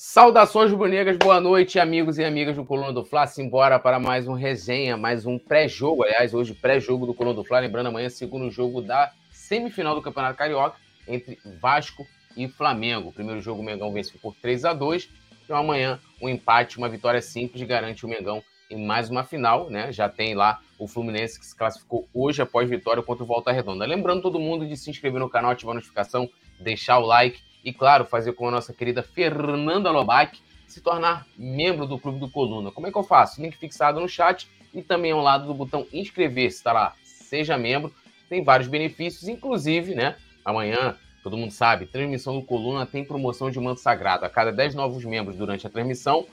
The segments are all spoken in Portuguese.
Saudações rubro-negras, boa noite, amigos e amigas do Coluna do Fla. Simbora para mais um resenha, mais um pré-jogo. Aliás, hoje pré-jogo do Coluna do Fla. Lembrando, amanhã, segundo jogo da semifinal do Campeonato Carioca entre Vasco e Flamengo. Primeiro jogo, o Mengão venceu por 3 a 2 Então, amanhã, um empate, uma vitória simples garante o Mengão em mais uma final, né? Já tem lá o Fluminense que se classificou hoje após vitória contra o Volta Redonda. Lembrando todo mundo de se inscrever no canal, ativar a notificação, deixar o like e, claro, fazer como a nossa querida Fernanda Lobac, se tornar membro do Clube do Coluna. Como é que eu faço? Link fixado no chat e também ao lado do botão inscrever-se, está lá, seja membro. Tem vários benefícios, inclusive, né? Amanhã, todo mundo sabe, transmissão do Coluna tem promoção de manto sagrado. A cada 10 novos membros durante a transmissão,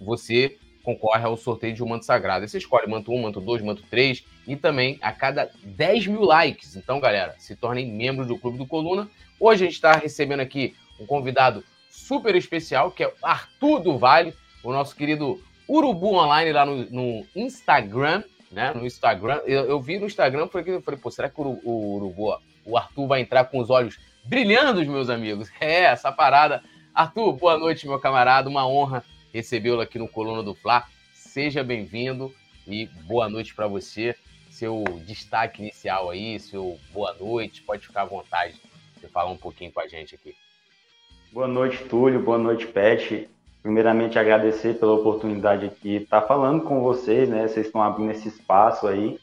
você concorre ao sorteio de um manto sagrado. você escolhe manto 1, manto 2, manto 3 e também a cada 10 mil likes. Então, galera, se tornem membros do Clube do Coluna. Hoje a gente está recebendo aqui um convidado super especial, que é Arthur do Vale, o nosso querido Urubu Online lá no, no Instagram, né? No Instagram. Eu, eu, vi no Instagram, falei, falei, pô, será que o, o Urubu, o Arthur vai entrar com os olhos brilhando, meus amigos? É, essa parada. Arthur, boa noite, meu camarada. Uma honra recebê-lo aqui no Coluna do Fla. Seja bem-vindo e boa noite para você. Seu destaque inicial aí, seu boa noite, pode ficar à vontade falar um pouquinho com a gente aqui. Boa noite, Túlio. Boa noite, Pet. Primeiramente, agradecer pela oportunidade aqui de estar falando com vocês, né? Vocês estão abrindo esse espaço aí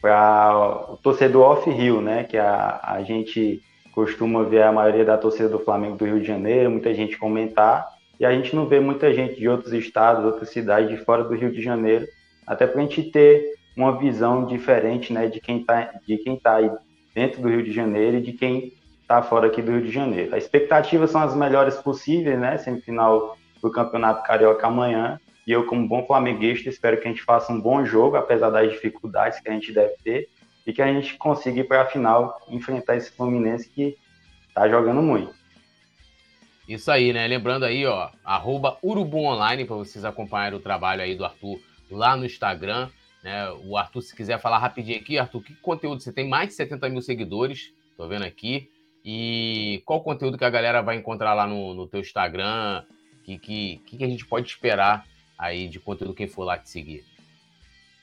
para o torcedor off-Rio, né? Que a, a gente costuma ver a maioria da torcida do Flamengo do Rio de Janeiro, muita gente comentar e a gente não vê muita gente de outros estados, outras cidades de fora do Rio de Janeiro, até para a gente ter uma visão diferente né, de quem está de quem tá aí dentro do Rio de Janeiro e de quem está fora aqui do Rio de Janeiro. As expectativas são as melhores possíveis, né? Semifinal do Campeonato Carioca amanhã. E eu, como bom flamenguista, espero que a gente faça um bom jogo, apesar das dificuldades que a gente deve ter, e que a gente consiga ir para a final enfrentar esse Fluminense que está jogando muito. Isso aí, né? Lembrando aí, ó, arroba Urubu Online para vocês acompanharem o trabalho aí do Arthur lá no Instagram. Né? O Arthur, se quiser falar rapidinho aqui, Arthur, que conteúdo? Você tem mais de 70 mil seguidores, tô vendo aqui. E qual conteúdo que a galera vai encontrar lá no, no teu Instagram? O que, que, que a gente pode esperar aí de conteúdo quem for lá te seguir?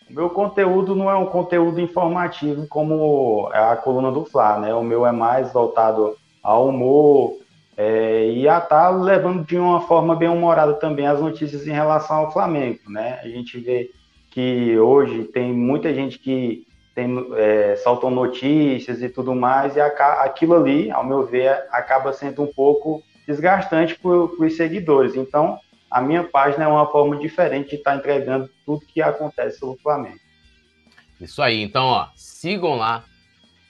Meu conteúdo não é um conteúdo informativo como é a coluna do Fla, né? O meu é mais voltado ao humor, é, e a tá levando de uma forma bem humorada também as notícias em relação ao Flamengo, né? A gente vê que hoje tem muita gente que tem, é, saltam notícias e tudo mais, e a, aquilo ali, ao meu ver, acaba sendo um pouco desgastante para os seguidores. Então, a minha página é uma forma diferente de estar tá entregando tudo que acontece no Flamengo. Isso aí, então, ó, sigam lá,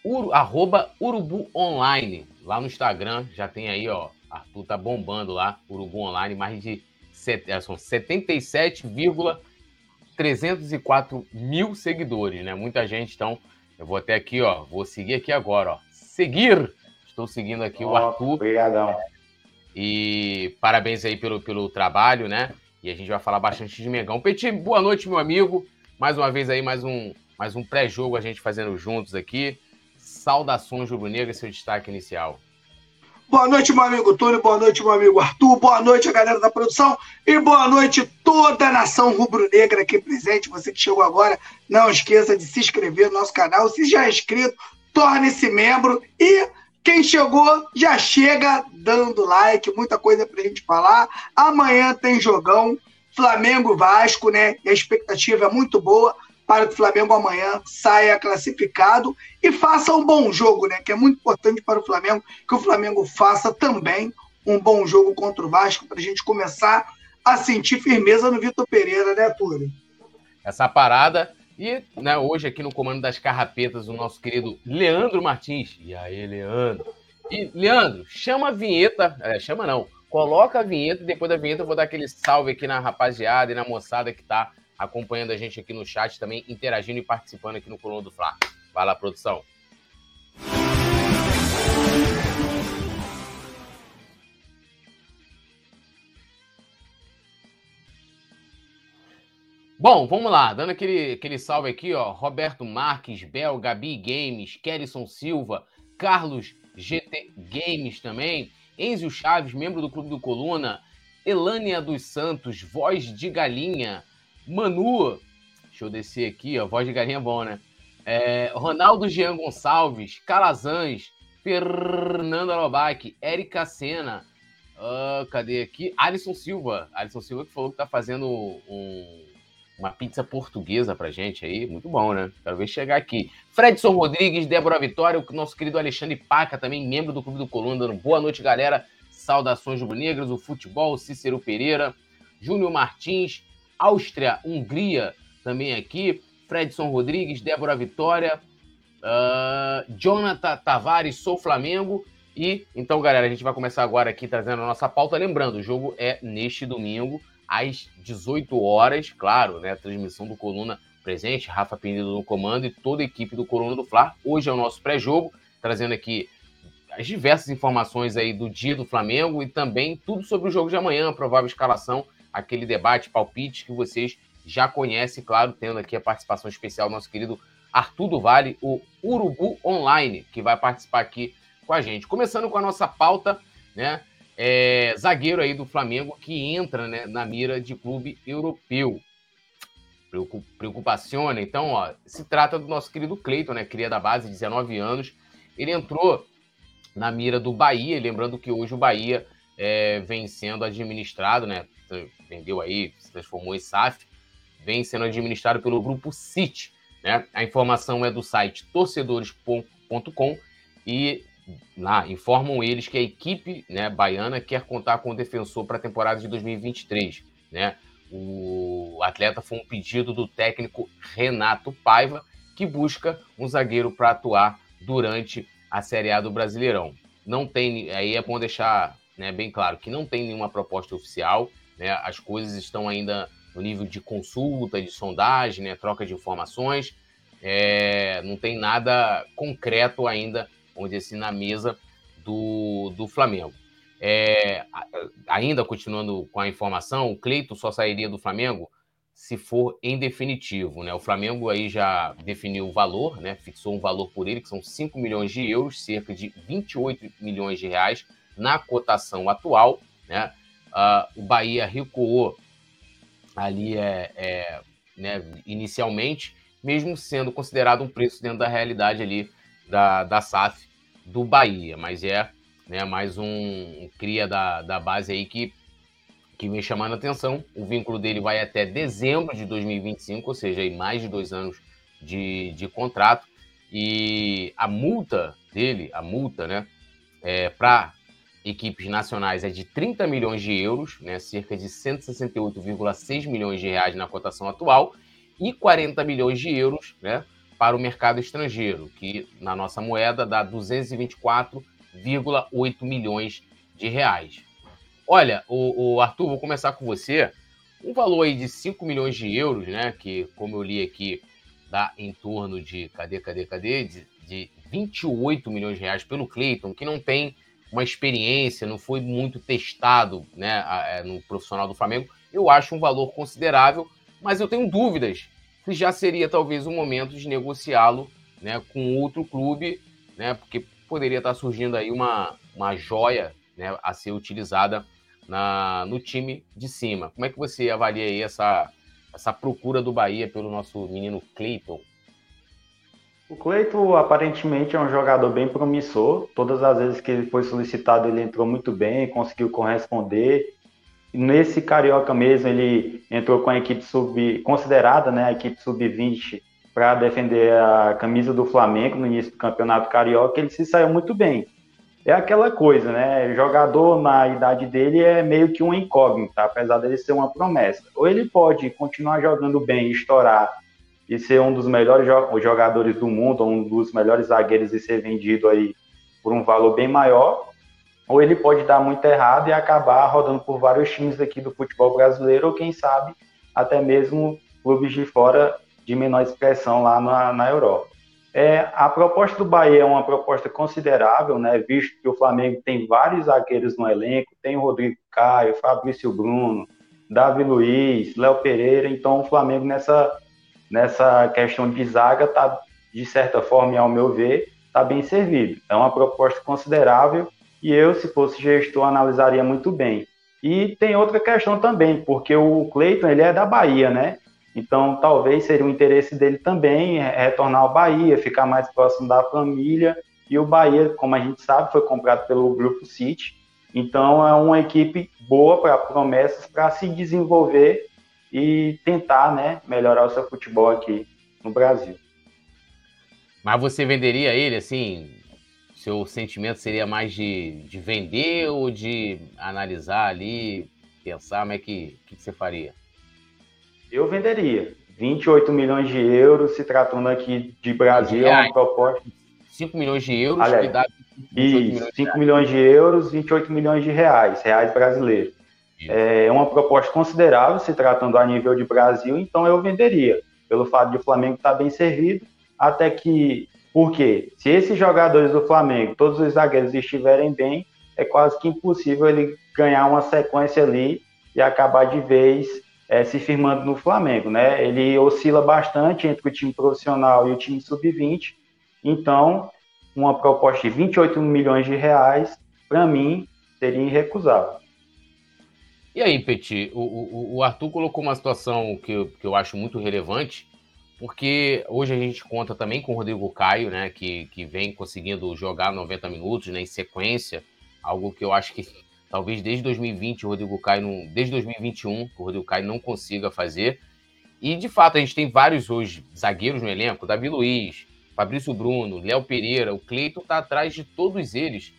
uru, arroba Urubu Online, lá no Instagram, já tem aí, ó, Arthur tá bombando lá, Urubu Online, mais de set, é, são 77, 304 mil seguidores, né? Muita gente, então, eu vou até aqui, ó, vou seguir aqui agora, ó, seguir. Estou seguindo aqui oh, o Arthur. Obrigadão. E parabéns aí pelo, pelo trabalho, né? E a gente vai falar bastante de Mengão. Petit, boa noite, meu amigo. Mais uma vez aí, mais um, mais um pré-jogo a gente fazendo juntos aqui. Saudações, Rubro Negro, seu é destaque inicial. Boa noite, meu amigo Túlio. Boa noite, meu amigo Arthur. Boa noite, a galera da produção. E boa noite, toda a nação rubro-negra aqui presente. Você que chegou agora, não esqueça de se inscrever no nosso canal. Se já é inscrito, torne-se membro. E quem chegou, já chega dando like. Muita coisa pra gente falar. Amanhã tem jogão. Flamengo Vasco, né? E a expectativa é muito boa para que o Flamengo amanhã saia classificado e faça um bom jogo, né? Que é muito importante para o Flamengo que o Flamengo faça também um bom jogo contra o Vasco para a gente começar a sentir firmeza no Vitor Pereira, né, Túlio? Essa parada e né, hoje aqui no comando das carrapetas o nosso querido Leandro Martins. E aí, Leandro? E Leandro, chama a vinheta, é, chama não, coloca a vinheta e depois da vinheta eu vou dar aquele salve aqui na rapaziada e na moçada que tá acompanhando a gente aqui no chat, também interagindo e participando aqui no Coluna do Fla. Vai lá, produção. Bom, vamos lá, dando aquele, aquele salve aqui, ó. Roberto Marques, Bel, Gabi Games, Kellyson Silva, Carlos GT Games também, Enzio Chaves, membro do Clube do Coluna, Elânia dos Santos, voz de galinha. Manu, deixa eu descer aqui, ó, voz de galinha é bom, né? É, Ronaldo Jean Gonçalves, Calazans, Fernando Alobac, Érica Sena, uh, cadê aqui? Alisson Silva. Alisson Silva que falou que tá fazendo um, uma pizza portuguesa pra gente aí. Muito bom, né? Quero ver chegar aqui. Fredson Rodrigues, Débora Vitória, o nosso querido Alexandre Paca, também membro do Clube do Coluna, boa noite, galera. Saudações rubro-negras, o futebol, Cícero Pereira, Júnior Martins, Áustria, Hungria, também aqui. Fredson Rodrigues, Débora Vitória, uh, Jonathan Tavares, sou Flamengo. E então, galera, a gente vai começar agora aqui trazendo a nossa pauta. Lembrando, o jogo é neste domingo, às 18 horas, claro, né? Transmissão do Coluna presente, Rafa Penido no comando e toda a equipe do Coluna do Fla. Hoje é o nosso pré-jogo, trazendo aqui as diversas informações aí do dia do Flamengo e também tudo sobre o jogo de amanhã, provável escalação, aquele debate, palpite que vocês já conhecem, claro, tendo aqui a participação especial do nosso querido Arthur do Vale, o Urubu Online, que vai participar aqui com a gente. Começando com a nossa pauta, né? É, zagueiro aí do Flamengo que entra né, na mira de clube europeu. Preocupaciona. Então, ó, se trata do nosso querido Cleiton, né? Cria da base, 19 anos. Ele entrou na mira do Bahia, lembrando que hoje o Bahia é, vem sendo administrado, né? Vendeu aí, se transformou em SAF, vem sendo administrado pelo grupo City. Né? A informação é do site torcedores.com e lá informam eles que a equipe né, baiana quer contar com o defensor para a temporada de 2023. Né? O atleta foi um pedido do técnico Renato Paiva, que busca um zagueiro para atuar durante a Série A do Brasileirão. Não tem, aí é bom deixar né, bem claro que não tem nenhuma proposta oficial, né, as coisas estão ainda no nível de consulta, de sondagem, né, troca de informações, é, não tem nada concreto ainda, onde assim, na mesa do, do Flamengo. É, ainda continuando com a informação, o Cleito só sairia do Flamengo se for em definitivo. Né? O Flamengo aí já definiu o valor, né? fixou um valor por ele, que são 5 milhões de euros, cerca de 28 milhões de reais na cotação atual. Né? Uh, o Bahia recuou ali é, é né, inicialmente, mesmo sendo considerado um preço dentro da realidade ali da, da SAF do Bahia, mas é né, mais um, cria da, da base aí que que vem chamando a atenção. O vínculo dele vai até dezembro de 2025, ou seja, mais de dois anos de, de contrato. E a multa dele, a multa, né, é, para equipes nacionais é de 30 milhões de euros, né, cerca de 168,6 milhões de reais na cotação atual, e 40 milhões de euros né, para o mercado estrangeiro, que na nossa moeda dá 224,8 milhões de reais. Olha, o, o, Arthur, vou começar com você. Um valor aí de 5 milhões de euros, né? Que, como eu li aqui, dá em torno de. Cadê, cadê, cadê? De, de 28 milhões de reais pelo Cleiton, que não tem uma experiência, não foi muito testado né, é, no profissional do Flamengo. Eu acho um valor considerável, mas eu tenho dúvidas se já seria talvez o momento de negociá-lo né, com outro clube, né, porque poderia estar surgindo aí uma, uma joia né, a ser utilizada na, no time de cima. Como é que você avalia aí essa, essa procura do Bahia pelo nosso menino Cleiton? O Cleiton aparentemente é um jogador bem promissor. Todas as vezes que ele foi solicitado, ele entrou muito bem, conseguiu corresponder. Nesse carioca mesmo, ele entrou com a equipe sub considerada, né, a equipe sub-20 para defender a camisa do Flamengo no início do campeonato carioca. Ele se saiu muito bem é aquela coisa, né? Jogador na idade dele é meio que um incógnito, apesar dele ser uma promessa. Ou ele pode continuar jogando bem, estourar e ser um dos melhores jogadores do mundo, um dos melhores zagueiros e ser vendido aí por um valor bem maior, ou ele pode dar muito errado e acabar rodando por vários times aqui do futebol brasileiro, ou quem sabe até mesmo clubes de fora de menor expressão lá na, na Europa. É, a proposta do Bahia é uma proposta considerável, né, visto que o Flamengo tem vários zagueiros no elenco, tem o Rodrigo Caio, Fabrício Bruno, Davi Luiz, Léo Pereira, então o Flamengo nessa, nessa questão de zaga está, de certa forma, ao meu ver, está bem servido. É uma proposta considerável e eu, se fosse gestor, analisaria muito bem. E tem outra questão também, porque o Cleiton ele é da Bahia, né? Então talvez seria o interesse dele também retornar ao Bahia, ficar mais próximo da família. E o Bahia, como a gente sabe, foi comprado pelo Grupo City. Então é uma equipe boa para promessas para se desenvolver e tentar né, melhorar o seu futebol aqui no Brasil. Mas você venderia ele assim? Seu sentimento seria mais de, de vender ou de analisar ali, pensar como é que, que, você faria? Eu venderia. 28 milhões de euros, se tratando aqui de Brasil, é uma proposta. 5 milhões de euros, Aliás, que dá isso, milhões 5 milhões de euros, 28 milhões de reais, reais brasileiros. É uma proposta considerável, se tratando a nível de Brasil, então eu venderia, pelo fato de o Flamengo estar bem servido, até que, porque se esses jogadores do Flamengo, todos os zagueiros estiverem bem, é quase que impossível ele ganhar uma sequência ali e acabar de vez é, se firmando no Flamengo, né? Ele oscila bastante entre o time profissional e o time sub-20, então uma proposta de 28 milhões de reais, para mim, seria irrecusável. E aí, Petit, o, o, o, Arthur colocou uma situação que eu, que eu acho muito relevante, porque hoje a gente conta também com o Rodrigo Caio, né, que, que vem conseguindo jogar 90 minutos né, em sequência, algo que eu acho que talvez desde 2020 o Rodrigo Caio, não, desde 2021, o Rodrigo Caio não consiga fazer. E de fato a gente tem vários hoje zagueiros no elenco, Davi Luiz, Fabrício Bruno, Léo Pereira, o Cleiton está atrás de todos eles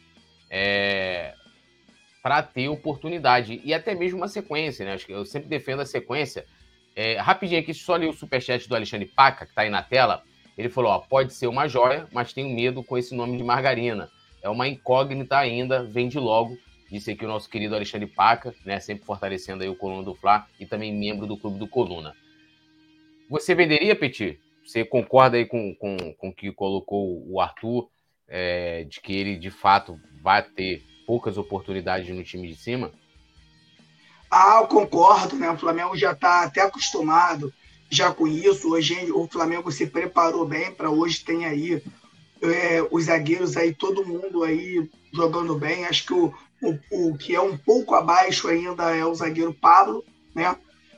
é, para ter oportunidade e até mesmo uma sequência, né? Acho que eu sempre defendo a sequência. É, rapidinho aqui, só li o superchat do Alexandre Paca, que está aí na tela. Ele falou: ó, pode ser uma joia, mas tenho medo com esse nome de margarina. É uma incógnita ainda, vende logo. Disse aqui o nosso querido Alexandre Paca, né? Sempre fortalecendo aí o Coluna do Fla e também membro do Clube do Coluna. Você venderia, Petit? Você concorda aí com o com, com que colocou o Arthur, é, de que ele de fato vai ter poucas oportunidades no time de cima? Ah, eu concordo, né? O Flamengo já está até acostumado já com isso. Hoje o Flamengo se preparou bem para hoje tem aí é, os zagueiros aí, todo mundo aí jogando bem. Acho que o, o, o que é um pouco abaixo ainda é o zagueiro Pablo, né?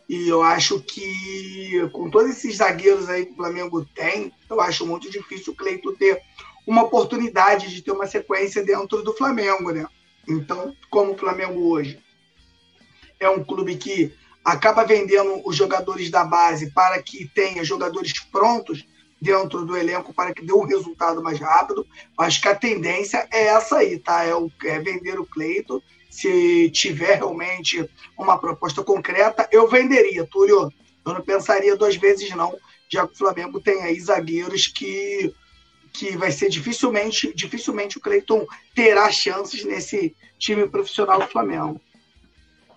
E eu acho que com todos esses zagueiros aí que o Flamengo tem, eu acho muito difícil o Cleito ter uma oportunidade de ter uma sequência dentro do Flamengo, né? Então, como o Flamengo hoje é um clube que acaba vendendo os jogadores da base para que tenha jogadores prontos dentro do elenco para que dê um resultado mais rápido. Acho que a tendência é essa aí, tá? É, o, é vender o Cleito se tiver realmente uma proposta concreta, eu venderia, Túlio. Eu não pensaria duas vezes, não, já que o Flamengo tem aí zagueiros que, que vai ser dificilmente, dificilmente o Cleiton terá chances nesse time profissional do Flamengo.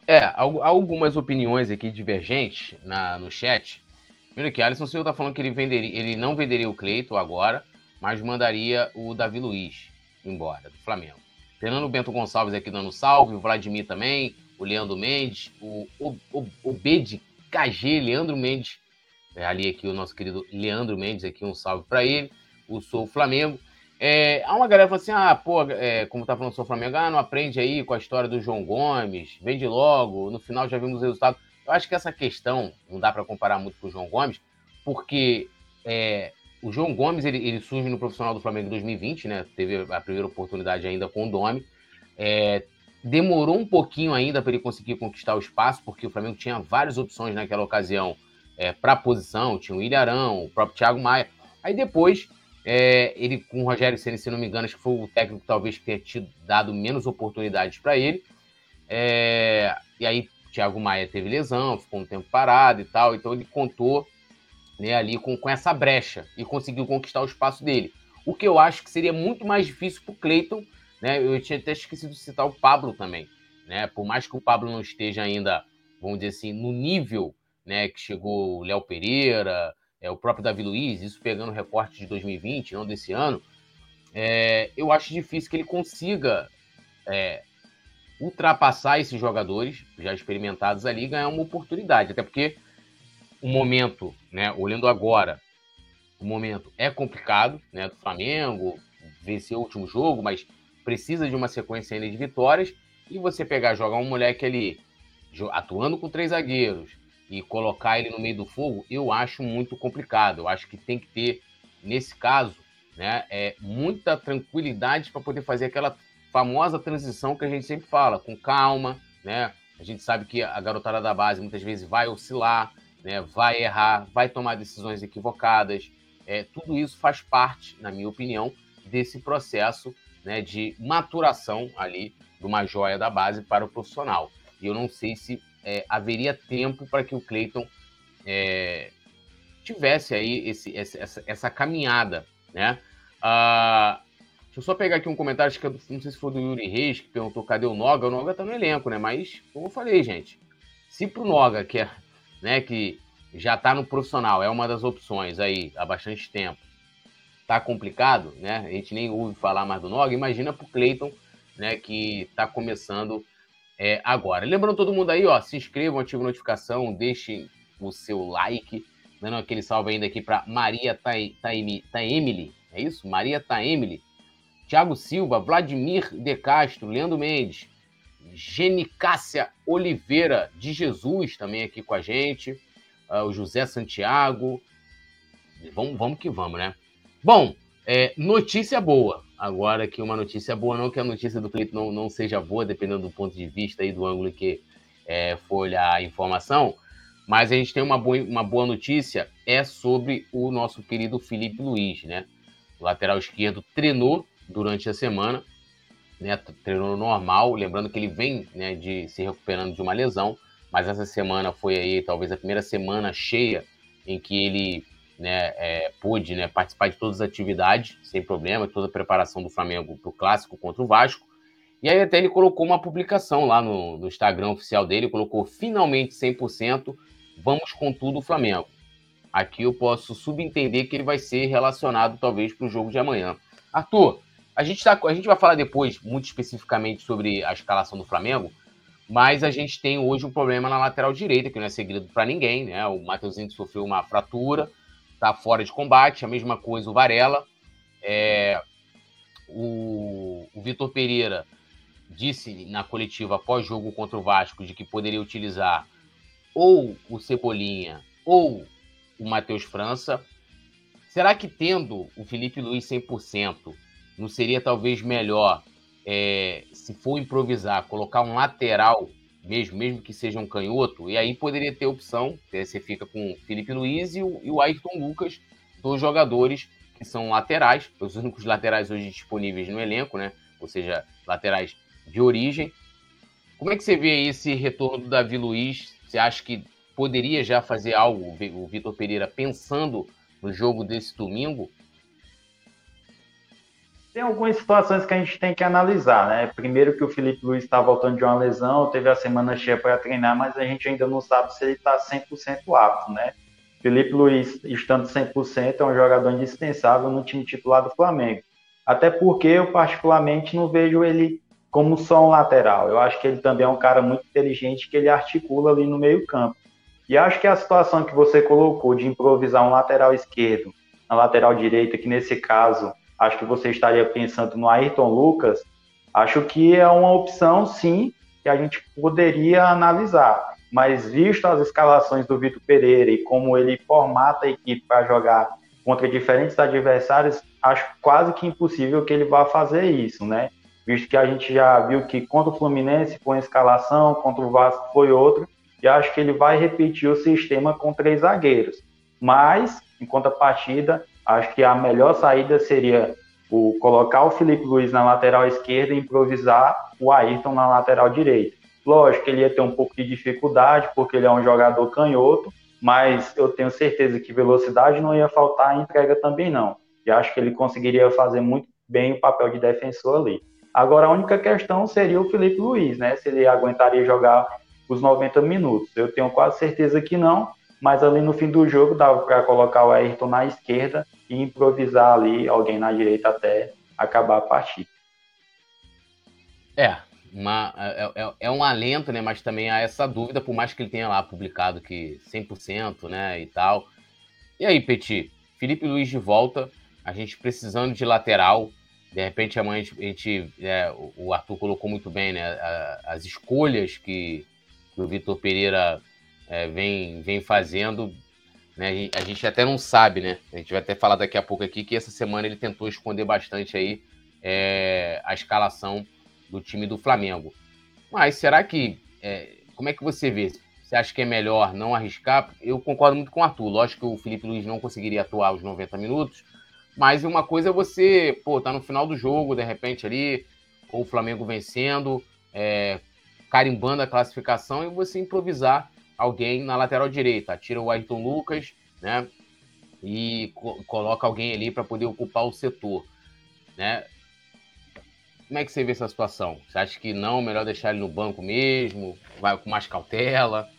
É, há algumas opiniões aqui divergentes na, no chat. Primeiro que Alisson Silva está falando que ele, venderia, ele não venderia o Cleiton agora, mas mandaria o Davi Luiz embora, do Flamengo. Fernando Bento Gonçalves aqui dando salve, o Vladimir também, o Leandro Mendes, o, o, o, o B de KG, Leandro Mendes, é, ali aqui o nosso querido Leandro Mendes, aqui um salve para ele, o Sou Flamengo. É, há uma galera falando assim, ah, pô, é, como tá falando Sou Flamengo, ah, não aprende aí com a história do João Gomes, vende logo, no final já vimos o resultado. Eu acho que essa questão não dá para comparar muito com o João Gomes, porque é, o João Gomes, ele, ele, surge no profissional do Flamengo em 2020, né? Teve a primeira oportunidade ainda com o Domi. É, demorou um pouquinho ainda para ele conseguir conquistar o espaço, porque o Flamengo tinha várias opções naquela ocasião é, para a posição. Tinha o Ilharão, o próprio Thiago Maia. Aí depois, é, ele com o Rogério Senna, se não me engano, acho que foi o técnico talvez que tenha tido, dado menos oportunidades para ele. É, e aí, Thiago Maia teve lesão, ficou um tempo parado e tal. Então, ele contou né, ali com, com essa brecha e conseguiu conquistar o espaço dele. O que eu acho que seria muito mais difícil para o Cleiton, né? Eu tinha até esquecido de citar o Pablo também, né? Por mais que o Pablo não esteja ainda, vamos dizer assim, no nível, né, que chegou o Léo Pereira, é, o próprio Davi Luiz, isso pegando o recorte de 2020, não desse ano, é, eu acho difícil que ele consiga é, ultrapassar esses jogadores já experimentados ali e ganhar uma oportunidade, até porque o momento, né, olhando agora, o momento é complicado, né, do Flamengo, venceu o último jogo, mas precisa de uma sequência ainda de vitórias, E você pegar, jogar um moleque ali, atuando com três zagueiros, e colocar ele no meio do fogo, eu acho muito complicado. Eu acho que tem que ter, nesse caso, né, é, muita tranquilidade para poder fazer aquela famosa transição que a gente sempre fala, com calma, né? A gente sabe que a garotada da base muitas vezes vai oscilar, né, vai errar, vai tomar decisões equivocadas. É, tudo isso faz parte, na minha opinião, desse processo né, de maturação ali de uma joia da base para o profissional. E eu não sei se é, haveria tempo para que o Cleiton é, tivesse aí esse, essa, essa, caminhada, né? Ah, deixa eu só pegar aqui um comentário, acho que é não sei se foi do Yuri Reis, que perguntou cadê o Noga. O Noga tá no elenco, né? Mas, como eu falei, gente, se pro Noga, que é, né, que já tá no profissional, é uma das opções aí há bastante tempo, tá complicado, né? A gente nem ouve falar mais do Noga, imagina pro Cleiton, né, que tá começando é, agora. Lembrando todo mundo aí, ó, se inscrevam, ativem a notificação, deixem o seu like, dando aquele salve ainda aqui para Maria Taemily, é isso? Maria Taemily, Thiago Silva, Vladimir De Castro, Leandro Mendes, Genicácia Oliveira de Jesus também aqui com a gente, uh, o José Santiago. Vamos, vamos que vamos, né? Bom, é, notícia boa. Agora que uma notícia boa, não que a notícia do Cleiton não, não seja boa, dependendo do ponto de vista e do ângulo que é, for olhar a informação, mas a gente tem uma boa, uma boa notícia, é sobre o nosso querido Felipe Luiz, né? O lateral esquerdo treinou durante a semana, né? Treinou normal, lembrando que ele vem né, de se recuperando de uma lesão, mas essa semana foi aí talvez a primeira semana cheia em que ele né, é, pôde né, participar de todas as atividades sem problema, toda a preparação do Flamengo para o clássico contra o Vasco. E aí até ele colocou uma publicação lá no, no Instagram oficial dele, colocou finalmente 100%, vamos com tudo o Flamengo. Aqui eu posso subentender que ele vai ser relacionado talvez para o jogo de amanhã. Arthur, a gente, tá, a gente vai falar depois muito especificamente sobre a escalação do Flamengo, mas a gente tem hoje um problema na lateral direita, que não é segredo para ninguém, né? O Matheusinho sofreu uma fratura, está fora de combate, a mesma coisa o Varela. É, o, o Vitor Pereira disse na coletiva após jogo contra o Vasco de que poderia utilizar ou o Cebolinha ou o Matheus França. Será que tendo o Felipe Luiz 100%, não seria talvez melhor, é, se for improvisar, colocar um lateral mesmo, mesmo que seja um canhoto, e aí poderia ter opção, você fica com o Felipe Luiz e o, e o Ayrton Lucas, dois jogadores que são laterais, os únicos laterais hoje disponíveis no elenco, né? Ou seja, laterais de origem. Como é que você vê esse retorno do Davi Luiz? Você acha que poderia já fazer algo, o Vitor Pereira, pensando no jogo desse domingo? Tem algumas situações que a gente tem que analisar, né? Primeiro que o Felipe Luiz está voltando de uma lesão, teve a semana cheia para treinar, mas a gente ainda não sabe se ele está 100% apto, né? Felipe Luiz, estando 100%, é um jogador indispensável no time titular do Flamengo. Até porque eu, particularmente, não vejo ele como só um lateral. Eu acho que ele também é um cara muito inteligente, que ele articula ali no meio campo. E acho que a situação que você colocou de improvisar um lateral esquerdo na lateral direita, que nesse caso acho que você estaria pensando no Ayrton Lucas, acho que é uma opção, sim, que a gente poderia analisar. Mas visto as escalações do Vitor Pereira e como ele formata a equipe para jogar contra diferentes adversários, acho quase que impossível que ele vá fazer isso, né? Visto que a gente já viu que contra o Fluminense foi uma escalação, contra o Vasco foi outro, e acho que ele vai repetir o sistema com três zagueiros. Mas, em contrapartida, Acho que a melhor saída seria o colocar o Felipe Luiz na lateral esquerda e improvisar o Ayrton na lateral direita. Lógico que ele ia ter um pouco de dificuldade, porque ele é um jogador canhoto, mas eu tenho certeza que velocidade não ia faltar, entrega também não. E acho que ele conseguiria fazer muito bem o papel de defensor ali. Agora, a única questão seria o Felipe Luiz, né? Se ele aguentaria jogar os 90 minutos. Eu tenho quase certeza que não, mas ali no fim do jogo dava para colocar o Ayrton na esquerda e improvisar ali alguém na direita até acabar a partida. É, uma, é, é, é, um alento, né? Mas também há essa dúvida, por mais que ele tenha lá publicado que 100%, né? E tal. E aí, Petit? Felipe Luiz de volta, a gente precisando de lateral. De repente amanhã a gente, é, o Arthur colocou muito bem, né? As escolhas que, que o Vitor Pereira é, vem, vem fazendo, né? A gente até não sabe, né? A gente vai até falar daqui a pouco aqui que essa semana ele tentou esconder bastante aí é, a escalação do time do Flamengo. Mas será que. É, como é que você vê? Você acha que é melhor não arriscar? Eu concordo muito com o Arthur. Lógico que o Felipe Luiz não conseguiria atuar os 90 minutos, mas uma coisa é você, pô, tá no final do jogo, de repente ali, ou o Flamengo vencendo, é, carimbando a classificação e você improvisar alguém na lateral direita. Tira o Ayrton Lucas, né? E co coloca alguém ali para poder ocupar o setor, né? Como é que você vê essa situação? Você acha que não, melhor deixar ele no banco mesmo? Vai com mais cautela?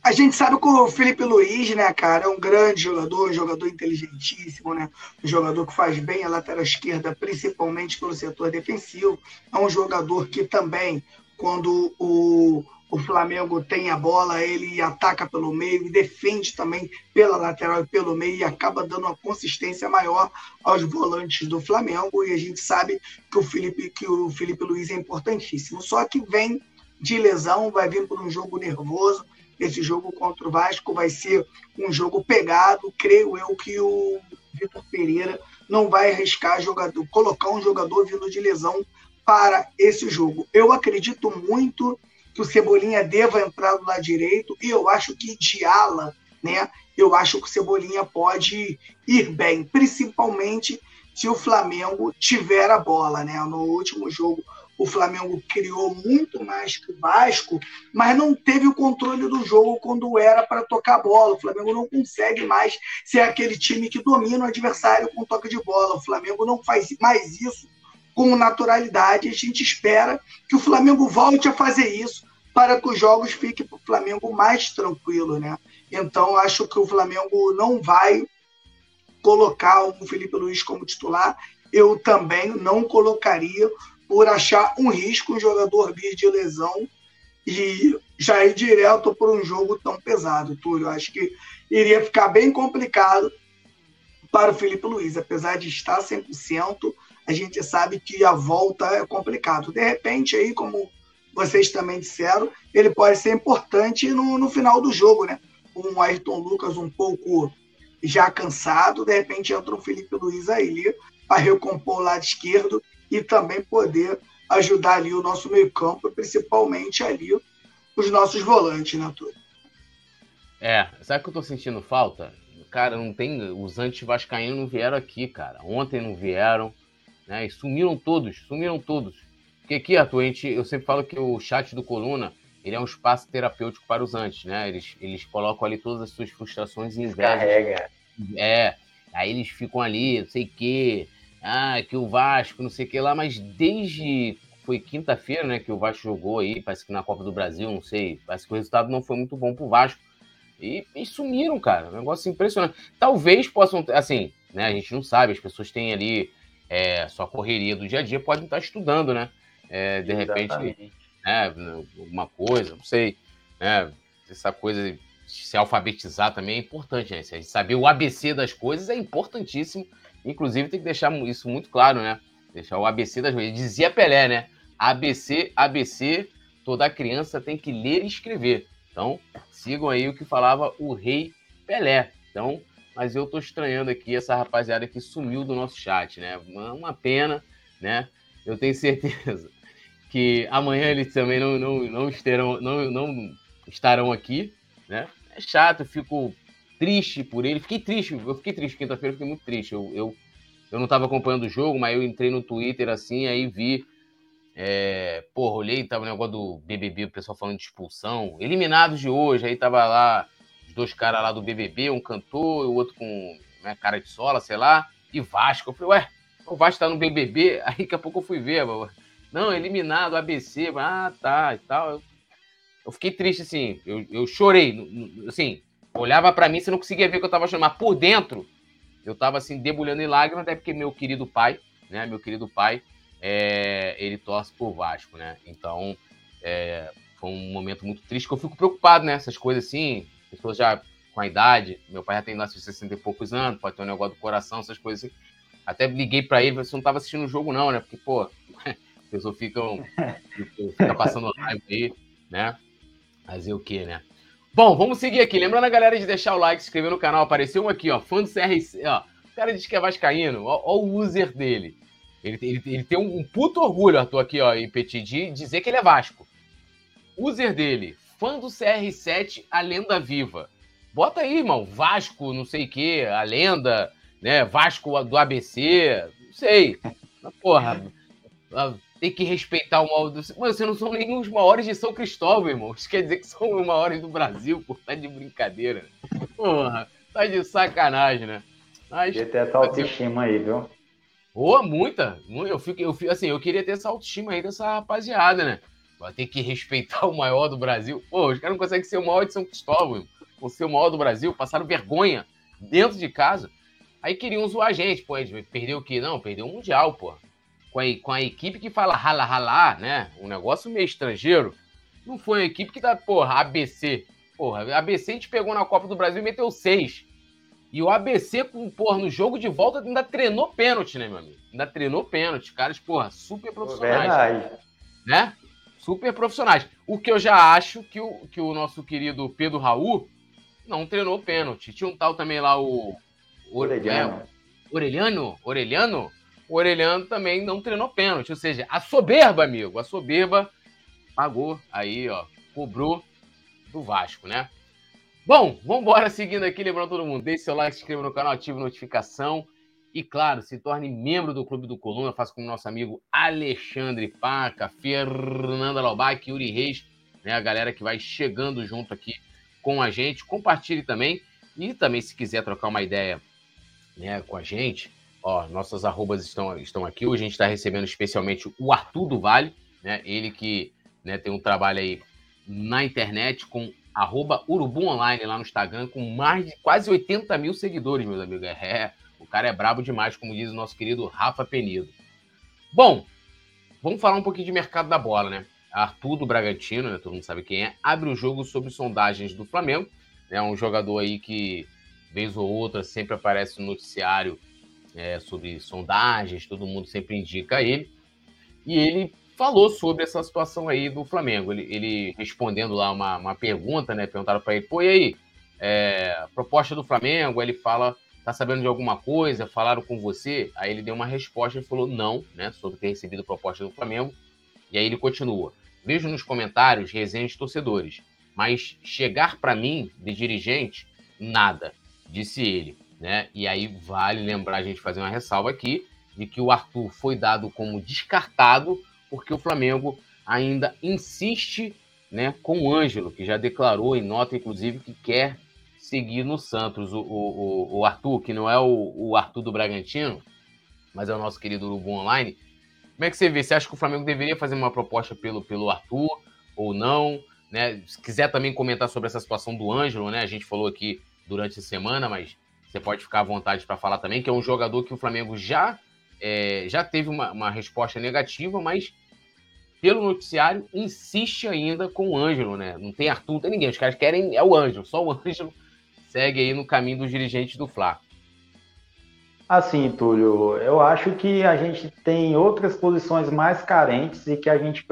A gente sabe que o Felipe Luiz, né, cara, é um grande jogador, um jogador inteligentíssimo, né? Um jogador que faz bem a lateral esquerda, principalmente pelo setor defensivo. É um jogador que também, quando o, o Flamengo tem a bola, ele ataca pelo meio e defende também pela lateral e pelo meio e acaba dando uma consistência maior aos volantes do Flamengo. E a gente sabe que o Felipe, que o Felipe Luiz é importantíssimo. Só que vem de lesão, vai vir por um jogo nervoso. Esse jogo contra o Vasco vai ser um jogo pegado. Creio eu que o Vitor Pereira não vai arriscar jogador, colocar um jogador vindo de lesão para esse jogo. Eu acredito muito que o Cebolinha deva entrar do lado direito, e eu acho que de ala, né? Eu acho que o Cebolinha pode ir bem, principalmente se o Flamengo tiver a bola, né? No último jogo, o Flamengo criou muito mais que o Vasco, mas não teve o controle do jogo quando era para tocar a bola. O Flamengo não consegue mais ser aquele time que domina o adversário com toque de bola. O Flamengo não faz mais isso com naturalidade. A gente espera que o Flamengo volte a fazer isso para que os jogos fiquem para o Flamengo mais tranquilo, né? Então, acho que o Flamengo não vai colocar o Felipe Luiz como titular. Eu também não colocaria por achar um risco um jogador vir de lesão e já ir direto por um jogo tão pesado, Túlio. Acho que iria ficar bem complicado para o Felipe Luiz. Apesar de estar 100%, a gente sabe que a volta é complicado. De repente, aí, como vocês também disseram, ele pode ser importante no, no final do jogo, né? Um Ayrton Lucas um pouco já cansado, de repente entra o Felipe Luiz aí para recompor o lado esquerdo e também poder ajudar ali o nosso meio-campo, principalmente ali os nossos volantes, né, Túlio? É, sabe que eu tô sentindo falta? Cara, não tem. Os anti-vascaínos não vieram aqui, cara. Ontem não vieram, né? E sumiram todos, sumiram todos. Porque aqui, Arthur, a gente, eu sempre falo que o chat do Coluna ele é um espaço terapêutico para os antes, né? Eles, eles colocam ali todas as suas frustrações e invejas. Carrega. É. Aí eles ficam ali, não sei o quê. Ah, que o Vasco, não sei o que lá, mas desde. Foi quinta-feira, né? Que o Vasco jogou aí, parece que na Copa do Brasil, não sei. Parece que o resultado não foi muito bom pro Vasco. E, e sumiram, cara. Um negócio impressionante. Talvez possam, assim, né? A gente não sabe, as pessoas têm ali é, sua correria do dia a dia, podem estar estudando, né? É, de repente, né, alguma coisa, não sei, né, essa coisa de se alfabetizar também é importante, né? Saber o ABC das coisas é importantíssimo. Inclusive, tem que deixar isso muito claro, né? Deixar o ABC das coisas. Dizia Pelé, né? ABC, ABC, toda criança tem que ler e escrever. Então, sigam aí o que falava o rei Pelé. Então, mas eu tô estranhando aqui essa rapaziada que sumiu do nosso chat, né? Uma, uma pena, né? Eu tenho certeza que amanhã eles também não, não, não, estarão, não, não estarão aqui, né? É chato, fico triste por ele. Fiquei triste, eu fiquei triste quinta-feira, fiquei muito triste. Eu, eu, eu não estava acompanhando o jogo, mas eu entrei no Twitter assim, aí vi. É, porra, olhei, tava o negócio do BBB, o pessoal falando de expulsão. Eliminados de hoje, aí tava lá dois caras lá do BBB, um cantor o outro com né, cara de sola, sei lá, e Vasco. Eu falei, ué, o Vasco tá no BBB? Aí daqui a pouco eu fui ver, não, eliminado, ABC, ah, tá, e tal. Eu fiquei triste, assim, eu, eu chorei, assim, olhava para mim, você não conseguia ver que eu tava chorando, mas por dentro, eu tava, assim, debulhando em lágrimas, até porque meu querido pai, né, meu querido pai, é, ele torce por Vasco, né, então, é, foi um momento muito triste, que eu fico preocupado, né, essas coisas assim, pessoas já com a idade, meu pai já tem nascido 60 e poucos anos, pode ter um negócio do coração, essas coisas assim, Até liguei para ele, você não estava assistindo o jogo, não, né? Porque, pô, as pessoas ficam. fica passando live aí, né? Fazer o quê, né? Bom, vamos seguir aqui. Lembrando a galera de deixar o like, se inscrever no canal. Apareceu um aqui, ó. Fã do CRC. Ó, o cara diz que é Vascaíno. Ó, ó o user dele. Ele, ele, ele tem um, puto orgulho, Arthur, aqui, ó, em Petit, de dizer que ele é Vasco. User dele, fã do CR7, a lenda viva. Bota aí, irmão. Vasco, não sei o quê, a lenda, né? Vasco do ABC, não sei. Porra, tem que respeitar o mal do. Mas vocês não são nem os maiores de São Cristóvão, irmão. Isso quer dizer que são os maiores do Brasil, pô. Tá de brincadeira. Porra, tá de sacanagem, né? Mas. Tem ter essa autoestima aí, viu? Pô, muita. Eu fico, eu fico, assim, eu queria ter essa autoestima aí dessa rapaziada, né? Vai ter que respeitar o maior do Brasil. Pô, os caras não conseguem ser o maior de São Cristóvão, ou ser o maior do Brasil, passaram vergonha dentro de casa. Aí queriam zoar a gente, pô, perdeu o quê? Não, perdeu o Mundial, pô. Com a, com a equipe que fala rala rala, né? Um negócio meio estrangeiro. Não foi uma equipe que tá, porra, ABC. Porra, ABC a gente pegou na Copa do Brasil e meteu seis. E o ABC, porra, no jogo de volta ainda treinou pênalti, né, meu amigo? Ainda treinou pênalti. Caras, porra, super profissionais. Verdade. Né? Super profissionais. O que eu já acho que o, que o nosso querido Pedro Raul não treinou pênalti. Tinha um tal também lá, o. Orelhano. É, Orelhano? Orelhano? O Orelhano também não treinou pênalti. Ou seja, a soberba, amigo, a soberba pagou aí, ó, cobrou do Vasco, né? Bom, vamos embora seguindo aqui, lembrando todo mundo, deixe seu like, se inscreva no canal, ative a notificação e, claro, se torne membro do Clube do Coluna, faça com o nosso amigo Alexandre Paca, Fernanda Laubac, Yuri Reis, né, a galera que vai chegando junto aqui com a gente. Compartilhe também e também se quiser trocar uma ideia né, com a gente, ó, nossas arrobas estão, estão aqui. Hoje a gente está recebendo especialmente o Arthur do Vale, né, ele que né, tem um trabalho aí na internet com arroba Urubu Online lá no Instagram, com mais de quase 80 mil seguidores, meus amigos. É, o cara é brabo demais, como diz o nosso querido Rafa Penido. Bom, vamos falar um pouquinho de mercado da bola, né? Arthur do Bragantino, né, todo mundo sabe quem é, abre o jogo sobre sondagens do Flamengo. É um jogador aí que, vez ou outra, sempre aparece no noticiário é, sobre sondagens, todo mundo sempre indica ele. E ele falou sobre essa situação aí do Flamengo. Ele, ele respondendo lá uma, uma pergunta, né? Perguntaram para ele, pô, e aí? É, proposta do Flamengo, ele fala, tá sabendo de alguma coisa? Falaram com você? Aí ele deu uma resposta e falou não, né? Sobre ter recebido proposta do Flamengo. E aí ele continua. Vejo nos comentários resenhas de torcedores, mas chegar para mim, de dirigente, nada, disse ele. Né? E aí vale lembrar a gente fazer uma ressalva aqui de que o Arthur foi dado como descartado porque o Flamengo ainda insiste né, com o Ângelo, que já declarou em nota, inclusive, que quer seguir no Santos. O, o, o Arthur, que não é o, o, Arthur do Bragantino, mas é o nosso querido Urubu Online. Como é que você vê? Você acha que o Flamengo deveria fazer uma proposta pelo, pelo Arthur ou não? Né? Se quiser também comentar sobre essa situação do Ângelo, né? A gente falou aqui durante a semana, mas você pode ficar à vontade para falar também, que é um jogador que o Flamengo já é, já teve uma, uma, resposta negativa, mas pelo noticiário insiste ainda com o Ângelo, né? Não tem Arthur, não tem ninguém. Os caras querem é o Ângelo, só o Ângelo segue aí no caminho dos dirigentes do Fla. Assim, Túlio, eu acho que a gente tem outras posições mais carentes e que a gente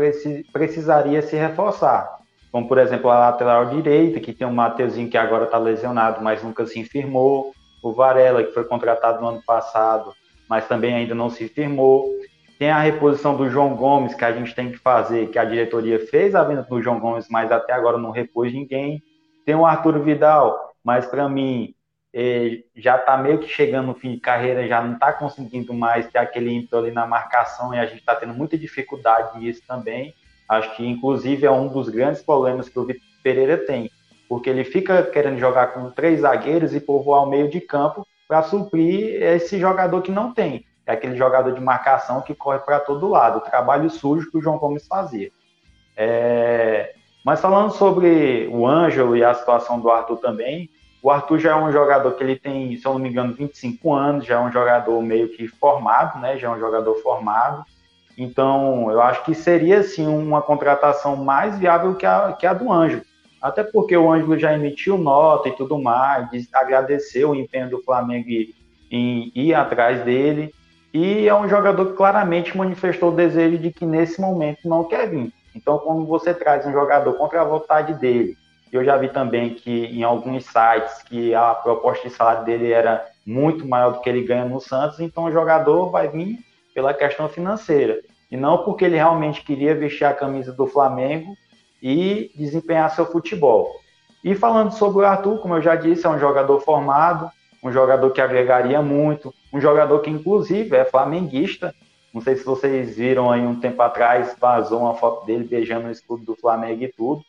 precisaria se reforçar. Como, por exemplo, a lateral direita, que tem o Mateuzinho que agora está lesionado, mas nunca se firmou. O Varela, que foi contratado no ano passado, mas também ainda não se firmou. Tem a reposição do João Gomes, que a gente tem que fazer, que a diretoria fez a venda do João Gomes, mas até agora não repôs ninguém. Tem o Arthur Vidal, mas para mim eh, já está meio que chegando no fim de carreira, já não está conseguindo mais ter aquele ímpeto ali na marcação e a gente está tendo muita dificuldade nisso também. Acho que, inclusive, é um dos grandes problemas que o Vitor Pereira tem, porque ele fica querendo jogar com três zagueiros e povoar o meio de campo, para suprir esse jogador que não tem. É aquele jogador de marcação que corre para todo lado, o trabalho sujo que o João Gomes fazia. É... Mas falando sobre o Ângelo e a situação do Arthur também, o Arthur já é um jogador que ele tem, se eu não me engano, 25 anos, já é um jogador meio que formado, né? Já é um jogador formado. Então, eu acho que seria sim uma contratação mais viável que a, que a do Ângelo. Até porque o Ângelo já emitiu nota e tudo mais, agradeceu o empenho do Flamengo em ir atrás dele. e é um jogador que claramente manifestou o desejo de que nesse momento não quer vir. Então, quando você traz um jogador contra a vontade dele, eu já vi também que em alguns sites que a proposta de salário dele era muito maior do que ele ganha no Santos, então o jogador vai vir pela questão financeira e não porque ele realmente queria vestir a camisa do Flamengo e desempenhar seu futebol. E falando sobre o Arthur, como eu já disse, é um jogador formado, um jogador que agregaria muito, um jogador que inclusive é flamenguista. Não sei se vocês viram aí um tempo atrás, vazou uma foto dele beijando o escudo do Flamengo e tudo.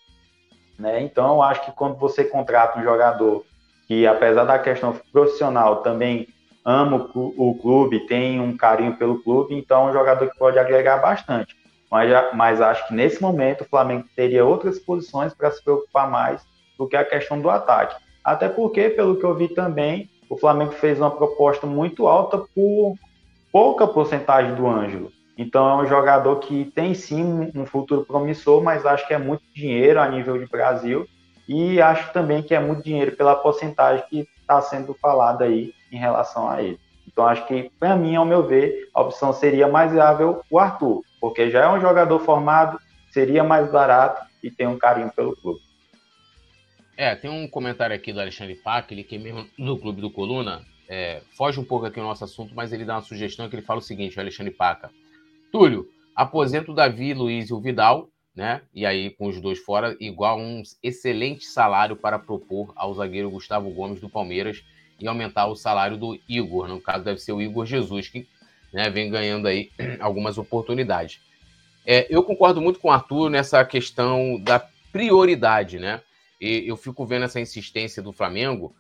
Né? Então, acho que quando você contrata um jogador que, apesar da questão profissional, também ama o clube, tem um carinho pelo clube, então é um jogador que pode agregar bastante. Mas, mas acho que nesse momento o Flamengo teria outras posições para se preocupar mais do que a questão do ataque. Até porque, pelo que eu vi também, o Flamengo fez uma proposta muito alta por pouca porcentagem do Ângelo. Então é um jogador que tem sim um futuro promissor, mas acho que é muito dinheiro a nível de Brasil e acho também que é muito dinheiro pela porcentagem que está sendo falada aí em relação a ele. Então acho que, para mim, ao meu ver, a opção seria mais viável o Arthur, porque já é um jogador formado, seria mais barato e tem um carinho pelo clube. É, tem um comentário aqui do Alexandre Pac, ele que é mesmo no Clube do Coluna, é, foge um pouco aqui o nosso assunto, mas ele dá uma sugestão que ele fala o seguinte, o Alexandre Paca. Túlio, aposenta o Davi, Luiz e o Vidal, né? E aí, com os dois fora, igual um excelente salário para propor ao zagueiro Gustavo Gomes do Palmeiras e aumentar o salário do Igor. No caso, deve ser o Igor Jesus, que né, vem ganhando aí algumas oportunidades. É, eu concordo muito com o Arthur nessa questão da prioridade, né? E eu fico vendo essa insistência do Flamengo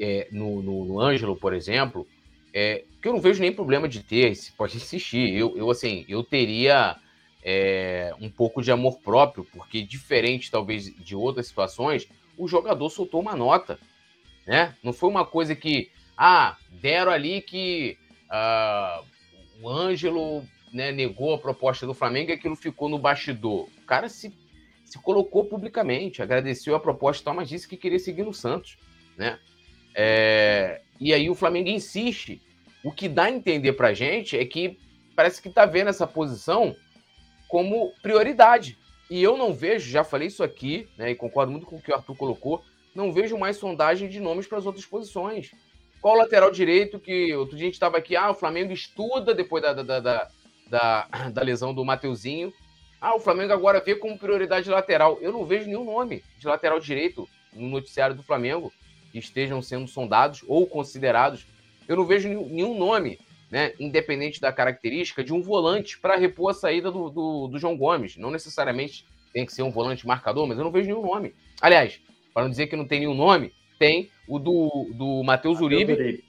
é, no, no, no Ângelo, por exemplo, é, que eu não vejo nem problema de ter, pode insistir. Eu, eu assim, eu teria é, um pouco de amor próprio, porque diferente talvez de outras situações, o jogador soltou uma nota, né? Não foi uma coisa que, ah, deram ali que uh, o Ângelo né, negou a proposta do Flamengo e aquilo ficou no bastidor. O cara se, se colocou publicamente, agradeceu a proposta mas disse que queria seguir no Santos, né? É, e aí o Flamengo insiste. O que dá a entender pra gente é que parece que tá vendo essa posição como prioridade. E eu não vejo, já falei isso aqui, né, e concordo muito com o que o Arthur colocou, não vejo mais sondagem de nomes para as outras posições. Qual lateral direito que outro dia a gente estava aqui, ah, o Flamengo estuda depois da, da, da, da, da lesão do Mateuzinho. Ah, o Flamengo agora vê como prioridade lateral. Eu não vejo nenhum nome de lateral direito no noticiário do Flamengo que estejam sendo sondados ou considerados. Eu não vejo nenhum nome né, independente da característica, de um volante para repor a saída do, do, do, João Gomes. Não necessariamente tem que ser um volante marcador, mas eu não vejo nenhum nome. Aliás, para não dizer que não tem nenhum nome, tem o do, do Matheus Uribe, Uribe,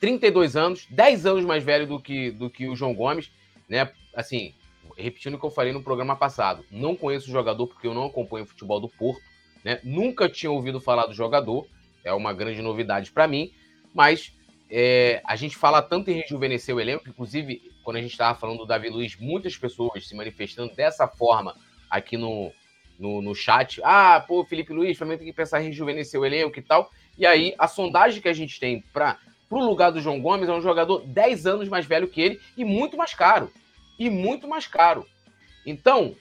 32 anos, 10 anos mais velho do que, do que o João Gomes, né? Assim, repetindo o que eu falei no programa passado, não conheço o jogador porque eu não acompanho o futebol do Porto, né? Nunca tinha ouvido falar do jogador, é uma grande novidade para mim, mas é, a gente fala tanto em rejuvenescer o elenco, inclusive, quando a gente estava falando do Davi Luiz, muitas pessoas se manifestando dessa forma aqui no, no, no chat. Ah, pô, Felipe Luiz, também tem que pensar em rejuvenescer o elenco e tal. E aí, a sondagem que a gente tem para o lugar do João Gomes é um jogador 10 anos mais velho que ele e muito mais caro. E muito mais caro. Então,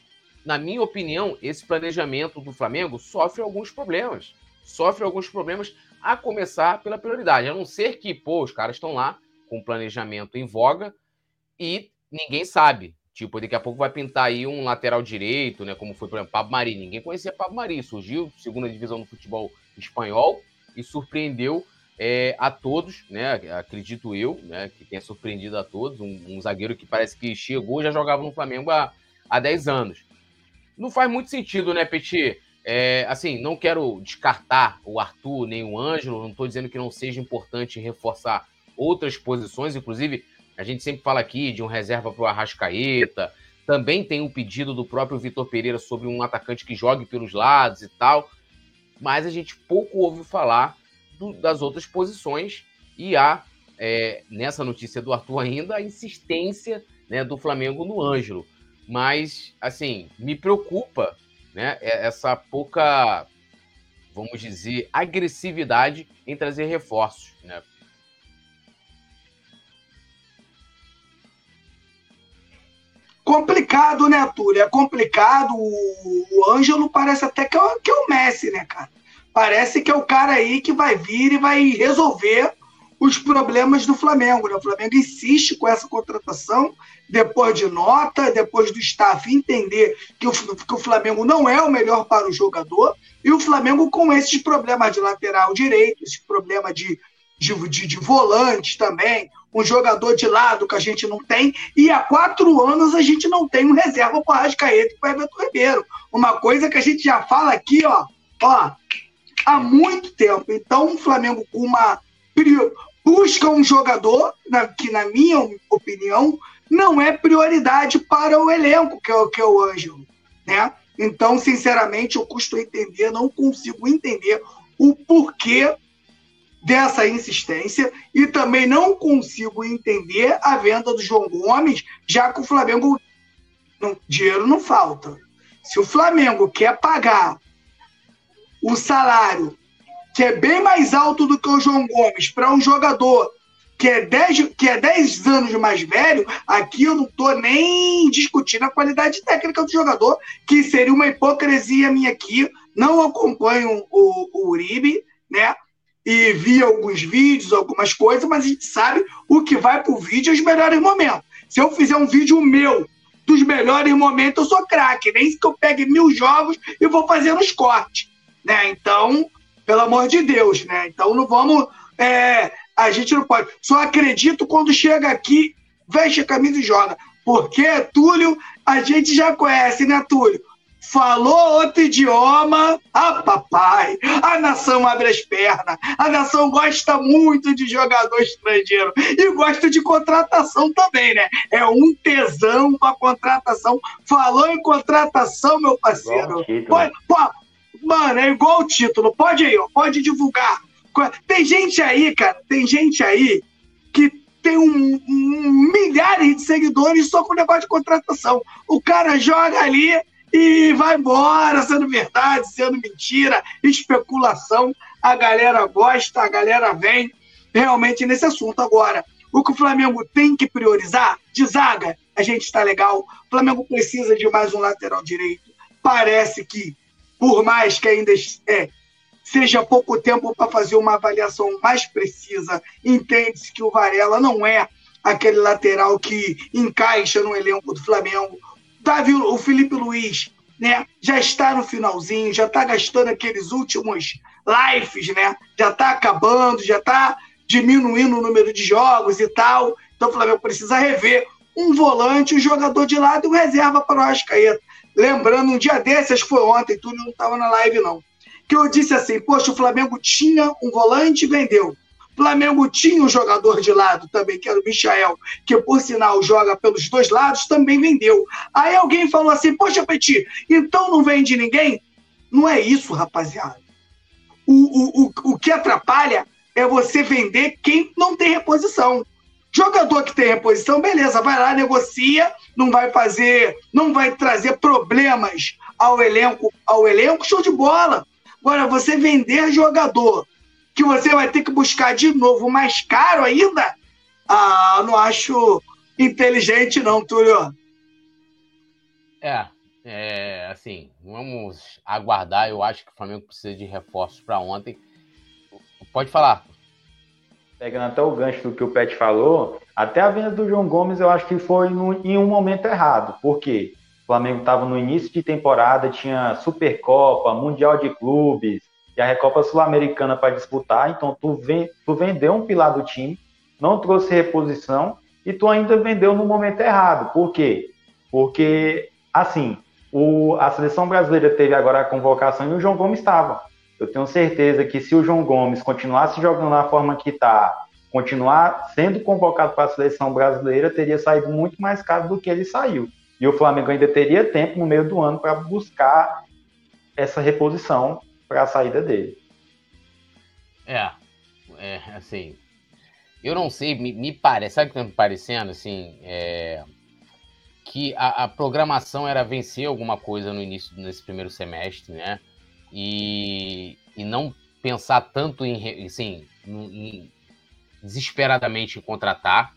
na minha opinião, esse planejamento do Flamengo sofre alguns problemas. Sofre alguns problemas a começar pela prioridade. A não ser que, pô, os caras estão lá com planejamento em voga e ninguém sabe. Tipo, daqui a pouco vai pintar aí um lateral direito, né? Como foi, por exemplo, Pablo Mari. Ninguém conhecia Pablo Mari. Surgiu, segunda divisão do futebol espanhol, e surpreendeu é, a todos, né? Acredito eu, né? Que tenha surpreendido a todos. Um, um zagueiro que parece que chegou já jogava no Flamengo há, há 10 anos. Não faz muito sentido, né, Petit? É, assim, não quero descartar o Arthur nem o Ângelo, não estou dizendo que não seja importante reforçar outras posições, inclusive a gente sempre fala aqui de um reserva para o Arrascaeta, também tem um pedido do próprio Vitor Pereira sobre um atacante que jogue pelos lados e tal, mas a gente pouco ouve falar do, das outras posições e há, é, nessa notícia do Arthur ainda, a insistência né, do Flamengo no Ângelo. Mas, assim, me preocupa né? É essa pouca, vamos dizer, agressividade em trazer reforços, né? Complicado, né, Túlio? É complicado. O Ângelo parece até é que é, o Messi, né, cara? Parece que é o cara aí que vai vir e vai resolver os problemas do Flamengo. Né? O Flamengo insiste com essa contratação, depois de nota, depois do staff entender que o, que o Flamengo não é o melhor para o jogador, e o Flamengo com esses problemas de lateral direito, esse problema de, de, de, de volante também, um jogador de lado que a gente não tem, e há quatro anos a gente não tem um reserva para o Arrascaeta e para Everton Ribeiro. Uma coisa que a gente já fala aqui, ó, ó, há muito tempo. Então, o Flamengo com uma busca um jogador que, na minha opinião, não é prioridade para o elenco, que é, que é o Ângelo. Né? Então, sinceramente, eu custo entender, não consigo entender o porquê dessa insistência e também não consigo entender a venda do João Gomes, já que o Flamengo não, dinheiro não falta. Se o Flamengo quer pagar o salário que é bem mais alto do que o João Gomes para um jogador que é 10 que é dez anos mais velho, aqui eu não estou nem discutindo a qualidade técnica do jogador, que seria uma hipocrisia minha aqui. Não acompanho o, o Uribe, né? E vi alguns vídeos, algumas coisas, mas a gente sabe o que vai para o vídeo os melhores momentos. Se eu fizer um vídeo meu dos melhores momentos, eu sou craque. Nem que eu pegue mil jogos e vou fazendo os cortes. Né? Então, pelo amor de Deus, né? Então não vamos. É, a gente não pode. Só acredito quando chega aqui, veste a camisa e joga. Porque, Túlio, a gente já conhece, né, Túlio? Falou outro idioma, ah, papai, a nação abre as pernas. A nação gosta muito de jogador estrangeiro e gosta de contratação também, né? É um tesão para contratação. Falou em contratação, meu parceiro. Pode, pode, Mano, é igual o título. Pode aí, ó, pode divulgar. Tem gente aí, cara, tem gente aí que tem um, um, milhares de seguidores só com negócio de contratação. O cara joga ali e vai embora, sendo verdade, sendo mentira, especulação. A galera gosta, a galera vem realmente nesse assunto. Agora, o que o Flamengo tem que priorizar de zaga, a gente está legal. O Flamengo precisa de mais um lateral direito. Parece que por mais que ainda é, seja pouco tempo para fazer uma avaliação mais precisa, entende-se que o Varela não é aquele lateral que encaixa no elenco do Flamengo. Davi, o Felipe Luiz, né, já está no finalzinho, já está gastando aqueles últimos lives, né? Já está acabando, já está diminuindo o número de jogos e tal. Então o Flamengo precisa rever um volante, um jogador de lado e um reserva para o Arrascaeta. Lembrando, um dia desses, foi ontem, tu não estava na live, não. Que eu disse assim: poxa, o Flamengo tinha um volante e vendeu. Flamengo tinha um jogador de lado também, que era o Michael, que por sinal joga pelos dois lados, também vendeu. Aí alguém falou assim: poxa, Petit, então não vende ninguém? Não é isso, rapaziada. O, o, o, o que atrapalha é você vender quem não tem reposição. Jogador que tem reposição, beleza, vai lá, negocia, não vai fazer, não vai trazer problemas ao elenco, ao elenco, show de bola. Agora, você vender jogador que você vai ter que buscar de novo mais caro ainda, ah, não acho inteligente não, Túlio. É, é, assim, vamos aguardar. Eu acho que o Flamengo precisa de reforços para ontem. Pode falar pegando até o gancho do que o Pet falou, até a venda do João Gomes eu acho que foi no, em um momento errado. Por quê? O Flamengo estava no início de temporada, tinha Supercopa, Mundial de Clubes e a Recopa Sul-Americana para disputar. Então tu, vem, tu vendeu um pilar do time, não trouxe reposição e tu ainda vendeu no momento errado. Por quê? Porque, assim, o, a seleção brasileira teve agora a convocação e o João Gomes estava. Eu tenho certeza que se o João Gomes continuasse jogando da forma que está, continuar sendo convocado para a seleção brasileira, teria saído muito mais caro do que ele saiu. E o Flamengo ainda teria tempo no meio do ano para buscar essa reposição para a saída dele. É, é, assim, eu não sei, me, me parece, sabe o que está me parecendo, assim, é, que a, a, programação era vencer alguma coisa no início, nesse primeiro semestre, né? E, e não pensar tanto em, assim, em, desesperadamente em contratar.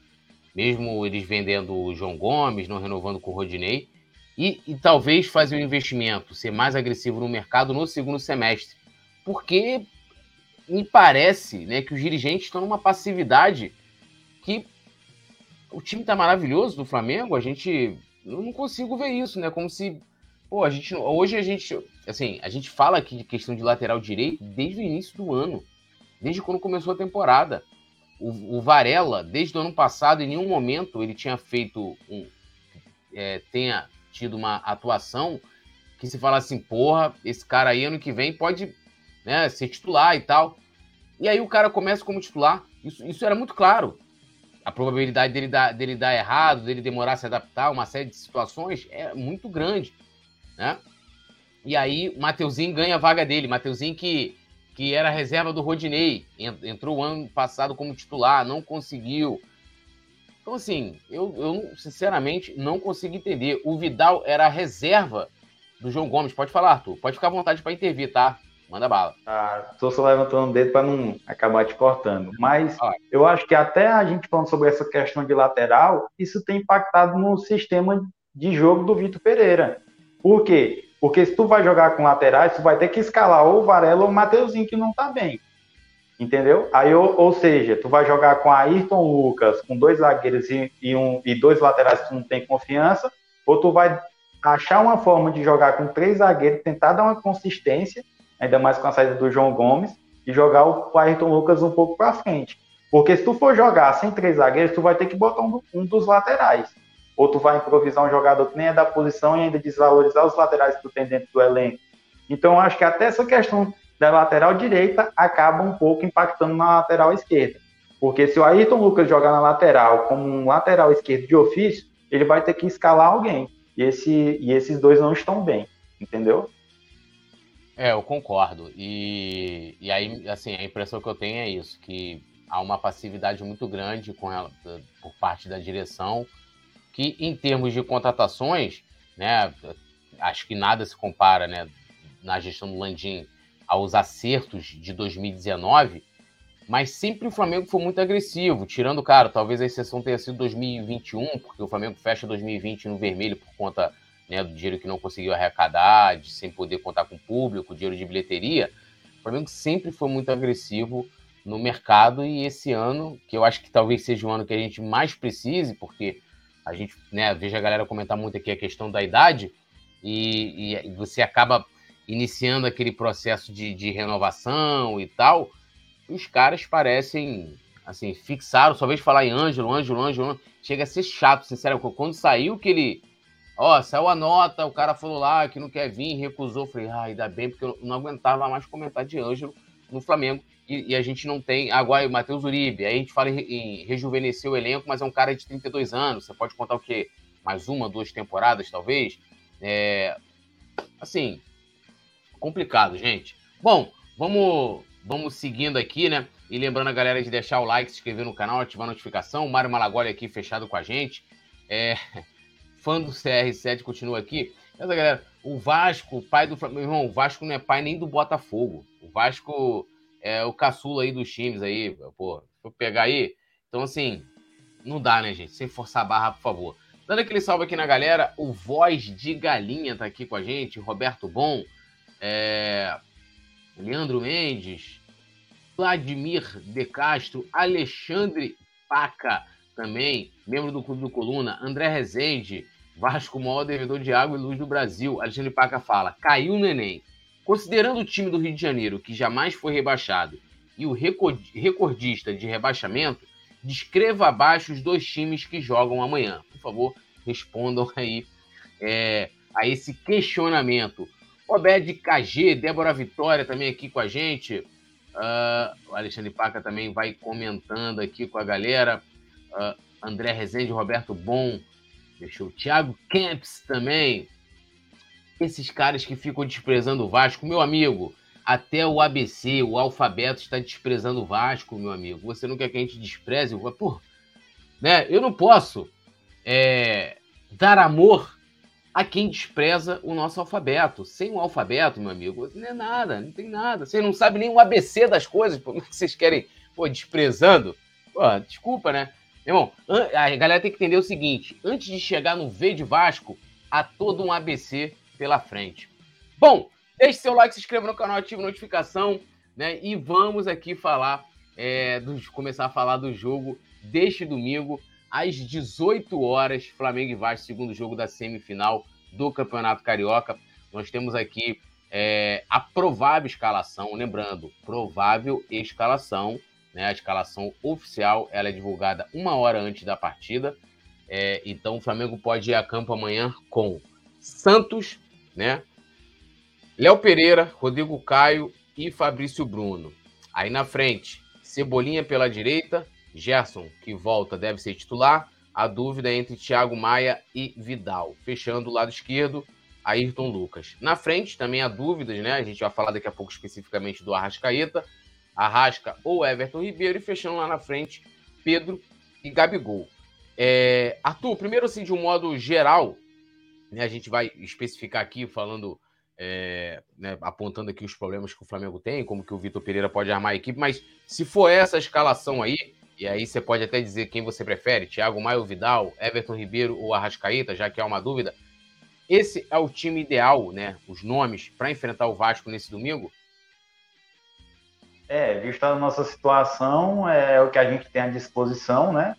mesmo eles vendendo o João Gomes, não renovando com o Rodinei, e, e talvez fazer um investimento, ser mais agressivo no mercado no segundo semestre. Porque me parece né, que os dirigentes estão numa passividade que o time está maravilhoso do Flamengo, a gente. Eu não consigo ver isso, né? Como se. Pô, a gente. Hoje a gente. Assim, a gente fala aqui de questão de lateral direito desde o início do ano. Desde quando começou a temporada. O, o Varela, desde o ano passado, em nenhum momento ele tinha feito um. É, tenha tido uma atuação que se fala assim, porra, esse cara aí ano que vem pode né, ser titular e tal. E aí o cara começa como titular. Isso, isso era muito claro. A probabilidade dele dar, dele dar errado, dele demorar a se adaptar, uma série de situações é muito grande. Né? E aí o Mateuzinho ganha a vaga dele. Mateuzinho que, que era reserva do Rodinei. Entrou o ano passado como titular, não conseguiu. Então, assim, eu, eu sinceramente não consigo entender. O Vidal era a reserva do João Gomes. Pode falar, Arthur. Pode ficar à vontade para intervir, tá? Manda bala. Ah, tô só levantando o dedo para não acabar te cortando. Mas ah. eu acho que até a gente falando sobre essa questão de lateral, isso tem impactado no sistema de jogo do Vitor Pereira. Por quê? Porque se tu vai jogar com laterais, tu vai ter que escalar ou o Varela ou o Mateuzinho, que não tá bem. Entendeu? Aí, ou, ou, seja, tu vai jogar com Ayrton Lucas, com dois zagueiros e, e, um, e dois laterais que tu não tem confiança, ou tu vai achar uma forma de jogar com três zagueiros, tentar dar uma consistência, ainda mais com a saída do João Gomes, e jogar o Ayrton Lucas um pouco para frente. Porque se tu for jogar sem três zagueiros, tu vai ter que botar um, um, dos laterais. Ou tu vai improvisar um jogador que nem é da posição e ainda desvalorizar os laterais que tu tem dentro do elenco. Então, acho que até essa questão da lateral direita acaba um pouco impactando na lateral esquerda. Porque se o Ayrton Lucas jogar na lateral como um lateral esquerdo de ofício, ele vai ter que escalar alguém. E, esse, e esses dois não estão bem, entendeu? É, eu concordo. E, e aí, assim, a impressão que eu tenho é isso, que há uma passividade muito grande com ela, por parte da direção, que em termos de contratações, né, acho que nada se compara, né, na gestão do Landim aos acertos de 2019, mas sempre o Flamengo foi muito agressivo, tirando, cara, talvez a exceção tenha sido 2021, porque o Flamengo fecha 2020 no vermelho por conta né, do dinheiro que não conseguiu arrecadar, de sem poder contar com o público, dinheiro de bilheteria. O Flamengo sempre foi muito agressivo no mercado e esse ano, que eu acho que talvez seja o ano que a gente mais precise, porque a gente, né, veja a galera comentar muito aqui a questão da idade e, e você acaba iniciando aquele processo de, de renovação e tal, os caras parecem, assim, fixaram, só vez falar em Ângelo, Ângelo, Ângelo, chega a ser chato, sinceramente. Quando saiu que ele, ó, saiu a nota, o cara falou lá que não quer vir, recusou, falei, ah, ainda bem, porque eu não aguentava mais comentar de Ângelo no Flamengo. E, e a gente não tem. Agora, o Matheus Uribe, aí a gente fala em, em rejuvenescer o elenco, mas é um cara de 32 anos, você pode contar o quê? Mais uma, duas temporadas, talvez? É, assim, complicado, gente. Bom, vamos, vamos seguindo aqui, né? E lembrando a galera de deixar o like, se inscrever no canal, ativar a notificação. O Mário Malagoli aqui fechado com a gente. É, fã do CR7 continua aqui. Mas, galera, o Vasco, pai do Flamengo. Irmão, o Vasco não é pai nem do Botafogo. O Vasco é o caçula aí dos times aí. Pô, eu pegar aí. Então, assim, não dá, né, gente? Sem forçar a barra, por favor. Dando aquele salve aqui na galera, o Voz de Galinha tá aqui com a gente, Roberto Bom é, Leandro Mendes, Vladimir De Castro, Alexandre Paca, também, membro do Clube do Coluna, André Rezende, Vasco, maior devedor de água e luz do Brasil. Alexandre Paca fala: caiu o neném. Considerando o time do Rio de Janeiro, que jamais foi rebaixado, e o recordista de rebaixamento, descreva abaixo os dois times que jogam amanhã. Por favor, respondam aí é, a esse questionamento. Obed KG, Débora Vitória também aqui com a gente. Uh, o Alexandre Paca também vai comentando aqui com a galera. Uh, André Rezende, Roberto Bom. Deixou o Thiago Camps também. Esses caras que ficam desprezando o Vasco. Meu amigo, até o ABC, o alfabeto, está desprezando o Vasco, meu amigo. Você não quer que a gente despreze? Pô, né? Eu não posso é, dar amor a quem despreza o nosso alfabeto. Sem o alfabeto, meu amigo, não é nada, não tem nada. Vocês não sabem nem o ABC das coisas, por que vocês querem, pô, desprezando? Pô, desculpa, né? Irmão, a galera tem que entender o seguinte: antes de chegar no V de Vasco, há todo um ABC pela frente. Bom, deixe seu like, se inscreva no canal, ative notificação, né? E vamos aqui falar, é, começar a falar do jogo deste domingo, às 18 horas, Flamengo e Vasco, segundo jogo da semifinal do Campeonato Carioca. Nós temos aqui é, a provável escalação, lembrando, provável escalação, né? A escalação oficial ela é divulgada uma hora antes da partida. É, então o Flamengo pode ir a campo amanhã com Santos, né? Léo Pereira, Rodrigo Caio e Fabrício Bruno. Aí na frente, Cebolinha pela direita, Gerson, que volta, deve ser titular. A dúvida é entre Thiago Maia e Vidal. Fechando o lado esquerdo, Ayrton Lucas. Na frente, também há dúvidas, né? A gente vai falar daqui a pouco especificamente do Arrascaeta. Arrasca ou Everton Ribeiro. E fechando lá na frente, Pedro e Gabigol. É... Arthur, primeiro assim, de um modo geral, né, a gente vai especificar aqui, falando, é, né, apontando aqui os problemas que o Flamengo tem, como que o Vitor Pereira pode armar a equipe, mas se for essa escalação aí, e aí você pode até dizer quem você prefere, Thiago Maio Vidal, Everton Ribeiro ou Arrascaeta, já que há uma dúvida. Esse é o time ideal, né? Os nomes para enfrentar o Vasco nesse domingo? É, vista a nossa situação, é o que a gente tem à disposição, né?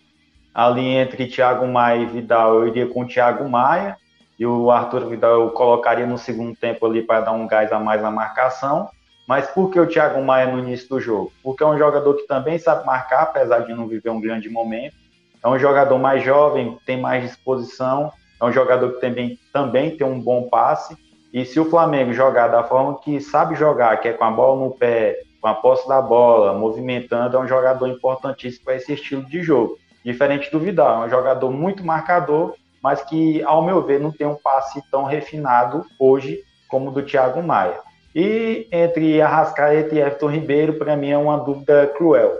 Ali entre Thiago Maia e Vidal, eu iria com o Thiago Maia e o Arthur Vidal eu colocaria no segundo tempo ali para dar um gás a mais na marcação. Mas por que o Thiago Maia no início do jogo? Porque é um jogador que também sabe marcar, apesar de não viver um grande momento. É um jogador mais jovem, tem mais disposição, é um jogador que também, também tem um bom passe. E se o Flamengo jogar da forma que sabe jogar, que é com a bola no pé, com a posse da bola, movimentando, é um jogador importantíssimo para esse estilo de jogo. Diferente do Vidal, é um jogador muito marcador, mas que, ao meu ver, não tem um passe tão refinado hoje como o do Thiago Maia. E entre Arrascaeta e Everton Ribeiro, para mim é uma dúvida cruel.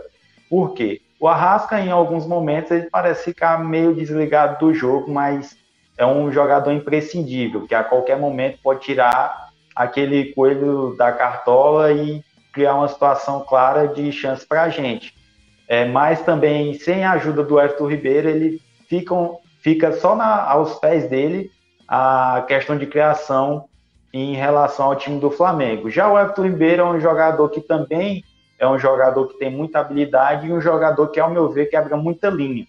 Por quê? O Arrasca, em alguns momentos, ele parece ficar meio desligado do jogo, mas é um jogador imprescindível, que a qualquer momento pode tirar aquele coelho da cartola e criar uma situação clara de chance para a gente. É, mas também, sem a ajuda do Everton Ribeiro, ele fica, fica só na, aos pés dele a questão de criação em relação ao time do Flamengo. Já o Everton Ribeiro é um jogador que também é um jogador que tem muita habilidade e um jogador que, ao meu ver, quebra muita linha.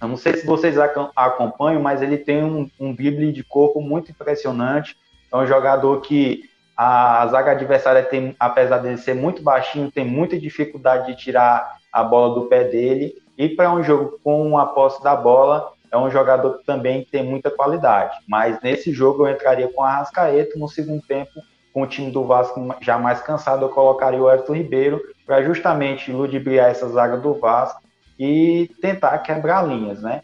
Eu não sei se vocês acompanham, mas ele tem um, um de corpo muito impressionante. É um jogador que a zaga adversária tem, apesar dele ser muito baixinho, tem muita dificuldade de tirar a bola do pé dele. E para um jogo com a posse da bola, é um jogador que também tem muita qualidade. Mas nesse jogo eu entraria com a Arrascaeta no segundo tempo, com o time do Vasco já mais cansado, eu colocaria o Everton Ribeiro para justamente ludibriar essa zaga do Vasco e tentar quebrar linhas, né?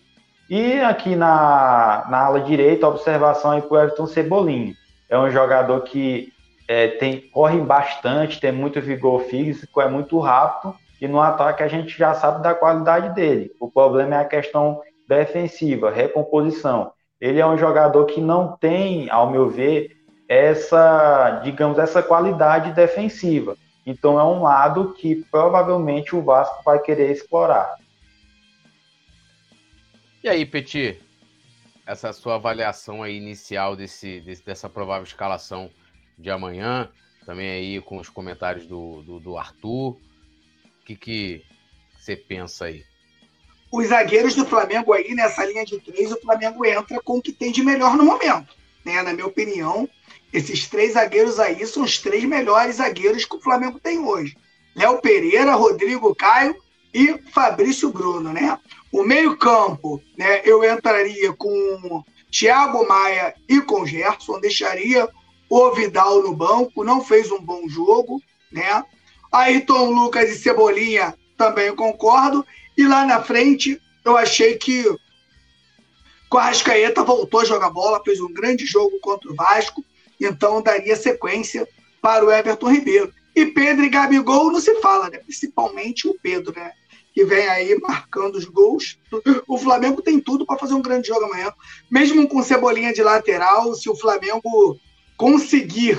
E aqui na, na ala direita, observação aí para o Everton Cebolinha. É um jogador que é, tem, corre bastante, tem muito vigor físico, é muito rápido, e no ataque a gente já sabe da qualidade dele. O problema é a questão defensiva, recomposição. Ele é um jogador que não tem, ao meu ver, essa, digamos, essa qualidade defensiva. Então é um lado que provavelmente o Vasco vai querer explorar. E aí, Petit, essa sua avaliação aí inicial desse, desse, dessa provável escalação de amanhã, também aí com os comentários do, do, do Arthur, o que, que você pensa aí? os zagueiros do Flamengo aí, nessa linha de três, o Flamengo entra com o que tem de melhor no momento. Né? Na minha opinião, esses três zagueiros aí são os três melhores zagueiros que o Flamengo tem hoje. Léo Pereira, Rodrigo Caio e Fabrício Bruno, né? O meio-campo, né? Eu entraria com Thiago Maia e com Gerson, deixaria o Vidal no banco, não fez um bom jogo, né? Ayrton Lucas e Cebolinha também concordo. E lá na frente, eu achei que o Arrascaeta voltou a jogar bola, fez um grande jogo contra o Vasco, então daria sequência para o Everton Ribeiro. E Pedro e Gabigol não se fala, né? Principalmente o Pedro, né? Que vem aí marcando os gols. O Flamengo tem tudo para fazer um grande jogo amanhã. Mesmo com cebolinha de lateral, se o Flamengo conseguir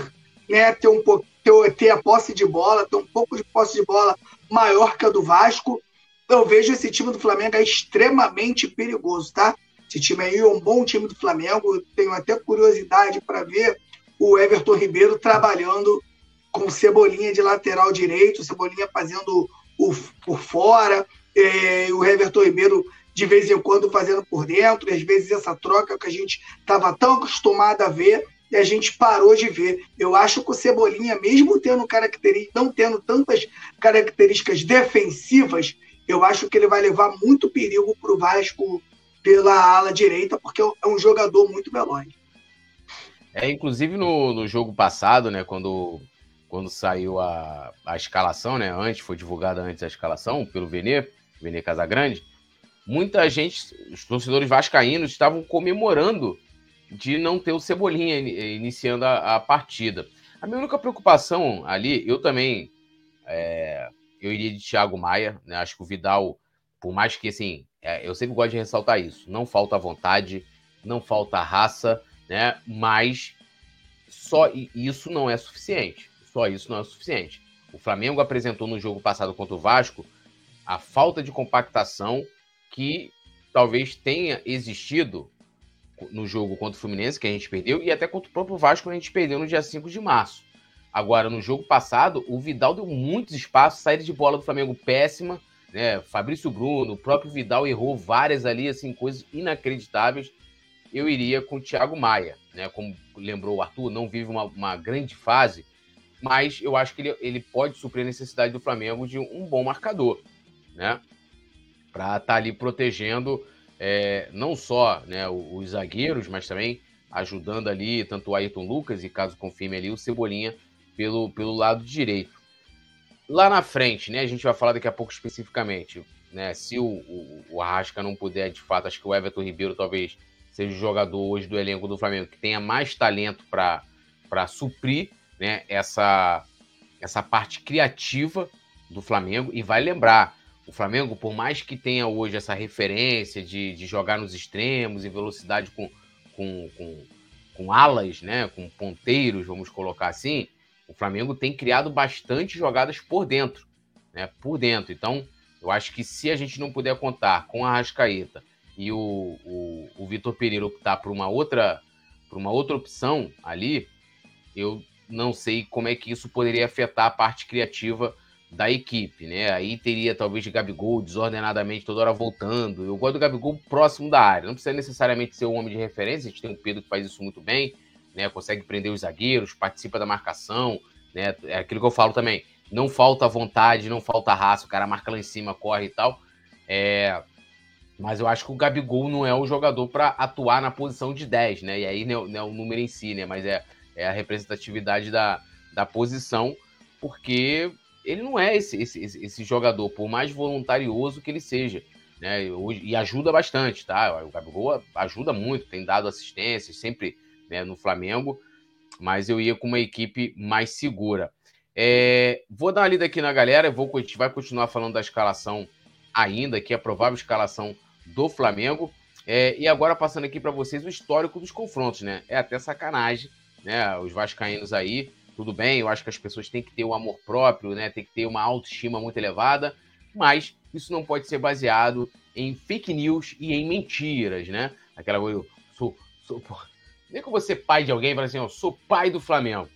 né, ter, um, ter, ter a posse de bola, ter um pouco de posse de bola maior que a do Vasco, eu vejo esse time do Flamengo extremamente perigoso, tá? Esse time aí é um bom time do Flamengo. Tenho até curiosidade para ver o Everton Ribeiro trabalhando com Cebolinha de lateral direito, Cebolinha fazendo o por fora, é, o Everton Ribeiro de vez em quando fazendo por dentro, e às vezes essa troca que a gente estava tão acostumado a ver e a gente parou de ver. Eu acho que o Cebolinha, mesmo tendo características, não tendo tantas características defensivas, eu acho que ele vai levar muito perigo para o Vasco pela ala direita, porque é um jogador muito veloz. É, inclusive no, no jogo passado, né, quando, quando saiu a, a escalação, né, antes, foi divulgada antes a escalação pelo Vene, Vene Casagrande, muita gente, os torcedores vascaínos estavam comemorando de não ter o Cebolinha iniciando a, a partida. A minha única preocupação ali, eu também, é, eu iria de Thiago Maia, né, acho que o Vidal, por mais que, assim, é, eu sempre gosto de ressaltar isso, não falta vontade, não falta raça, né? Mas só isso não é suficiente. Só isso não é suficiente. O Flamengo apresentou no jogo passado contra o Vasco a falta de compactação que talvez tenha existido no jogo contra o Fluminense, que a gente perdeu, e até contra o próprio Vasco, que a gente perdeu no dia 5 de março. Agora, no jogo passado, o Vidal deu muitos espaços, saída de bola do Flamengo péssima, né? Fabrício Bruno, o próprio Vidal errou várias ali, assim, coisas inacreditáveis eu iria com o Thiago Maia, né? Como lembrou o Arthur, não vive uma, uma grande fase, mas eu acho que ele, ele pode suprir a necessidade do Flamengo de um bom marcador, né? Para estar tá ali protegendo é, não só né, os, os zagueiros, mas também ajudando ali tanto o Ayrton Lucas e caso confirme ali o Cebolinha pelo, pelo lado direito. Lá na frente, né, a gente vai falar daqui a pouco especificamente, né, se o, o, o Arrasca não puder, de fato, acho que o Everton Ribeiro talvez seja o jogador hoje do elenco do Flamengo que tenha mais talento para suprir né, essa, essa parte criativa do Flamengo. E vai lembrar, o Flamengo, por mais que tenha hoje essa referência de, de jogar nos extremos e velocidade com, com, com, com alas, né, com ponteiros, vamos colocar assim, o Flamengo tem criado bastante jogadas por dentro. Né, por dentro. Então, eu acho que se a gente não puder contar com a Rascaeta e o, o, o Vitor Pereira optar por uma outra por uma outra opção ali, eu não sei como é que isso poderia afetar a parte criativa da equipe, né? Aí teria talvez de Gabigol desordenadamente toda hora voltando. Eu gosto do Gabigol próximo da área, não precisa necessariamente ser um homem de referência, a gente tem o Pedro que faz isso muito bem, né? Consegue prender os zagueiros, participa da marcação, né? É aquilo que eu falo também. Não falta vontade, não falta raça, o cara marca lá em cima, corre e tal. É, mas eu acho que o Gabigol não é o jogador para atuar na posição de 10, né? E aí não é, o número em si, né? Mas é, é a representatividade da, da posição, porque ele não é esse, esse, esse jogador, por mais voluntarioso que ele seja. Né? E ajuda bastante, tá? O Gabigol ajuda muito, tem dado assistência sempre né, no Flamengo, mas eu ia com uma equipe mais segura. É, vou dar uma lida aqui na galera, vou, a gente vai continuar falando da escalação ainda, que é a provável escalação do Flamengo. É, e agora passando aqui para vocês o histórico dos confrontos, né? É até sacanagem, né? Os vascaínos aí, tudo bem, eu acho que as pessoas têm que ter um amor próprio, né? Tem que ter uma autoestima muito elevada, mas isso não pode ser baseado em fake news e em mentiras, né? Aquela coisa, eu sou, sou, nem que você pai de alguém e fala assim, eu sou pai do Flamengo.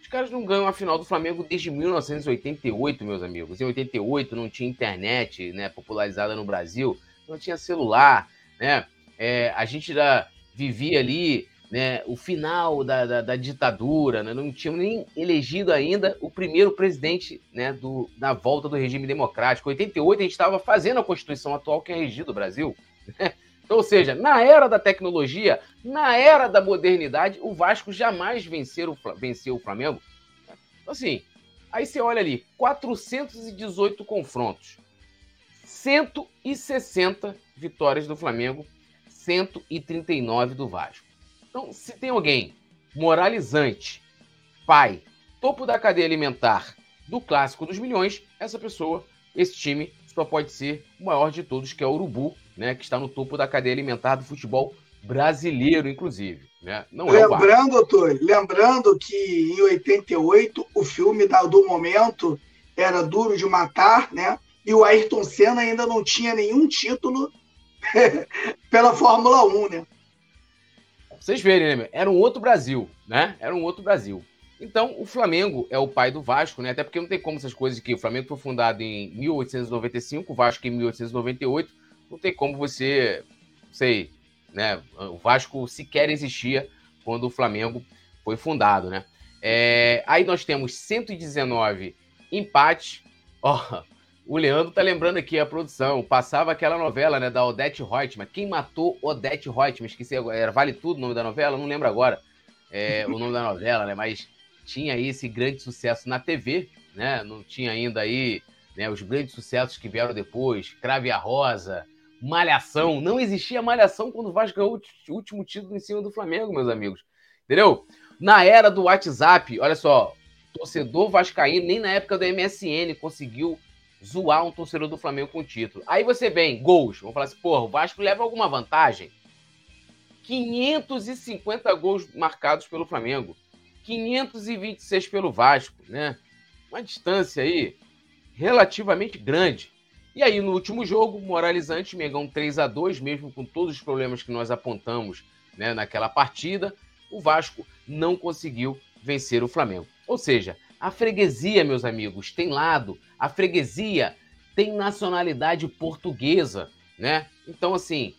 Os caras não ganham a final do Flamengo desde 1988, meus amigos. Em 88 não tinha internet, né, popularizada no Brasil não tinha celular, né? É, a gente já vivia ali né, o final da, da, da ditadura, né? não tínhamos nem elegido ainda o primeiro presidente né, do, da volta do regime democrático. Em 88 a gente estava fazendo a Constituição atual que é regido o Brasil. Né? Então, ou seja, na era da tecnologia, na era da modernidade, o Vasco jamais venceu o, venceu o Flamengo. Então, assim, aí você olha ali, 418 confrontos. 160 vitórias do Flamengo, 139 do Vasco. Então, se tem alguém moralizante, pai, topo da cadeia alimentar do clássico dos milhões, essa pessoa, esse time, só pode ser o maior de todos, que é o Urubu, né, que está no topo da cadeia alimentar do futebol brasileiro, inclusive. Né? Não lembrando, é doutor, lembrando que em 88 o filme do momento era Duro de Matar, né? e o Ayrton Senna ainda não tinha nenhum título pela Fórmula 1, né? Vocês verem, né? Era um outro Brasil, né? Era um outro Brasil. Então, o Flamengo é o pai do Vasco, né? Até porque não tem como essas coisas que o Flamengo foi fundado em 1895, o Vasco em 1898. Não tem como você, sei, né? O Vasco sequer existia quando o Flamengo foi fundado, né? É, aí nós temos 119 empates. Ó, oh, o Leandro tá lembrando aqui a produção. Passava aquela novela, né, da Odete Reutemann. Quem matou Odete Reutemann? Esqueci agora. Era Vale Tudo o nome da novela? Não lembro agora é, o nome da novela, né? Mas tinha aí esse grande sucesso na TV, né? Não tinha ainda aí né, os grandes sucessos que vieram depois. Crave a Rosa, Malhação. Não existia Malhação quando o Vasco ganhou o último título em cima do Flamengo, meus amigos. Entendeu? Na era do WhatsApp, olha só, torcedor vascaíno, nem na época do MSN conseguiu zoar um torcedor do Flamengo com o título. Aí você vem, gols. Vamos falar assim, porra, o Vasco leva alguma vantagem? 550 gols marcados pelo Flamengo. 526 pelo Vasco, né? Uma distância aí relativamente grande. E aí, no último jogo, moralizante, Megão 3 a 2 mesmo com todos os problemas que nós apontamos né, naquela partida o Vasco não conseguiu vencer o Flamengo. Ou seja, a freguesia, meus amigos, tem lado, a freguesia tem nacionalidade portuguesa, né? Então, assim,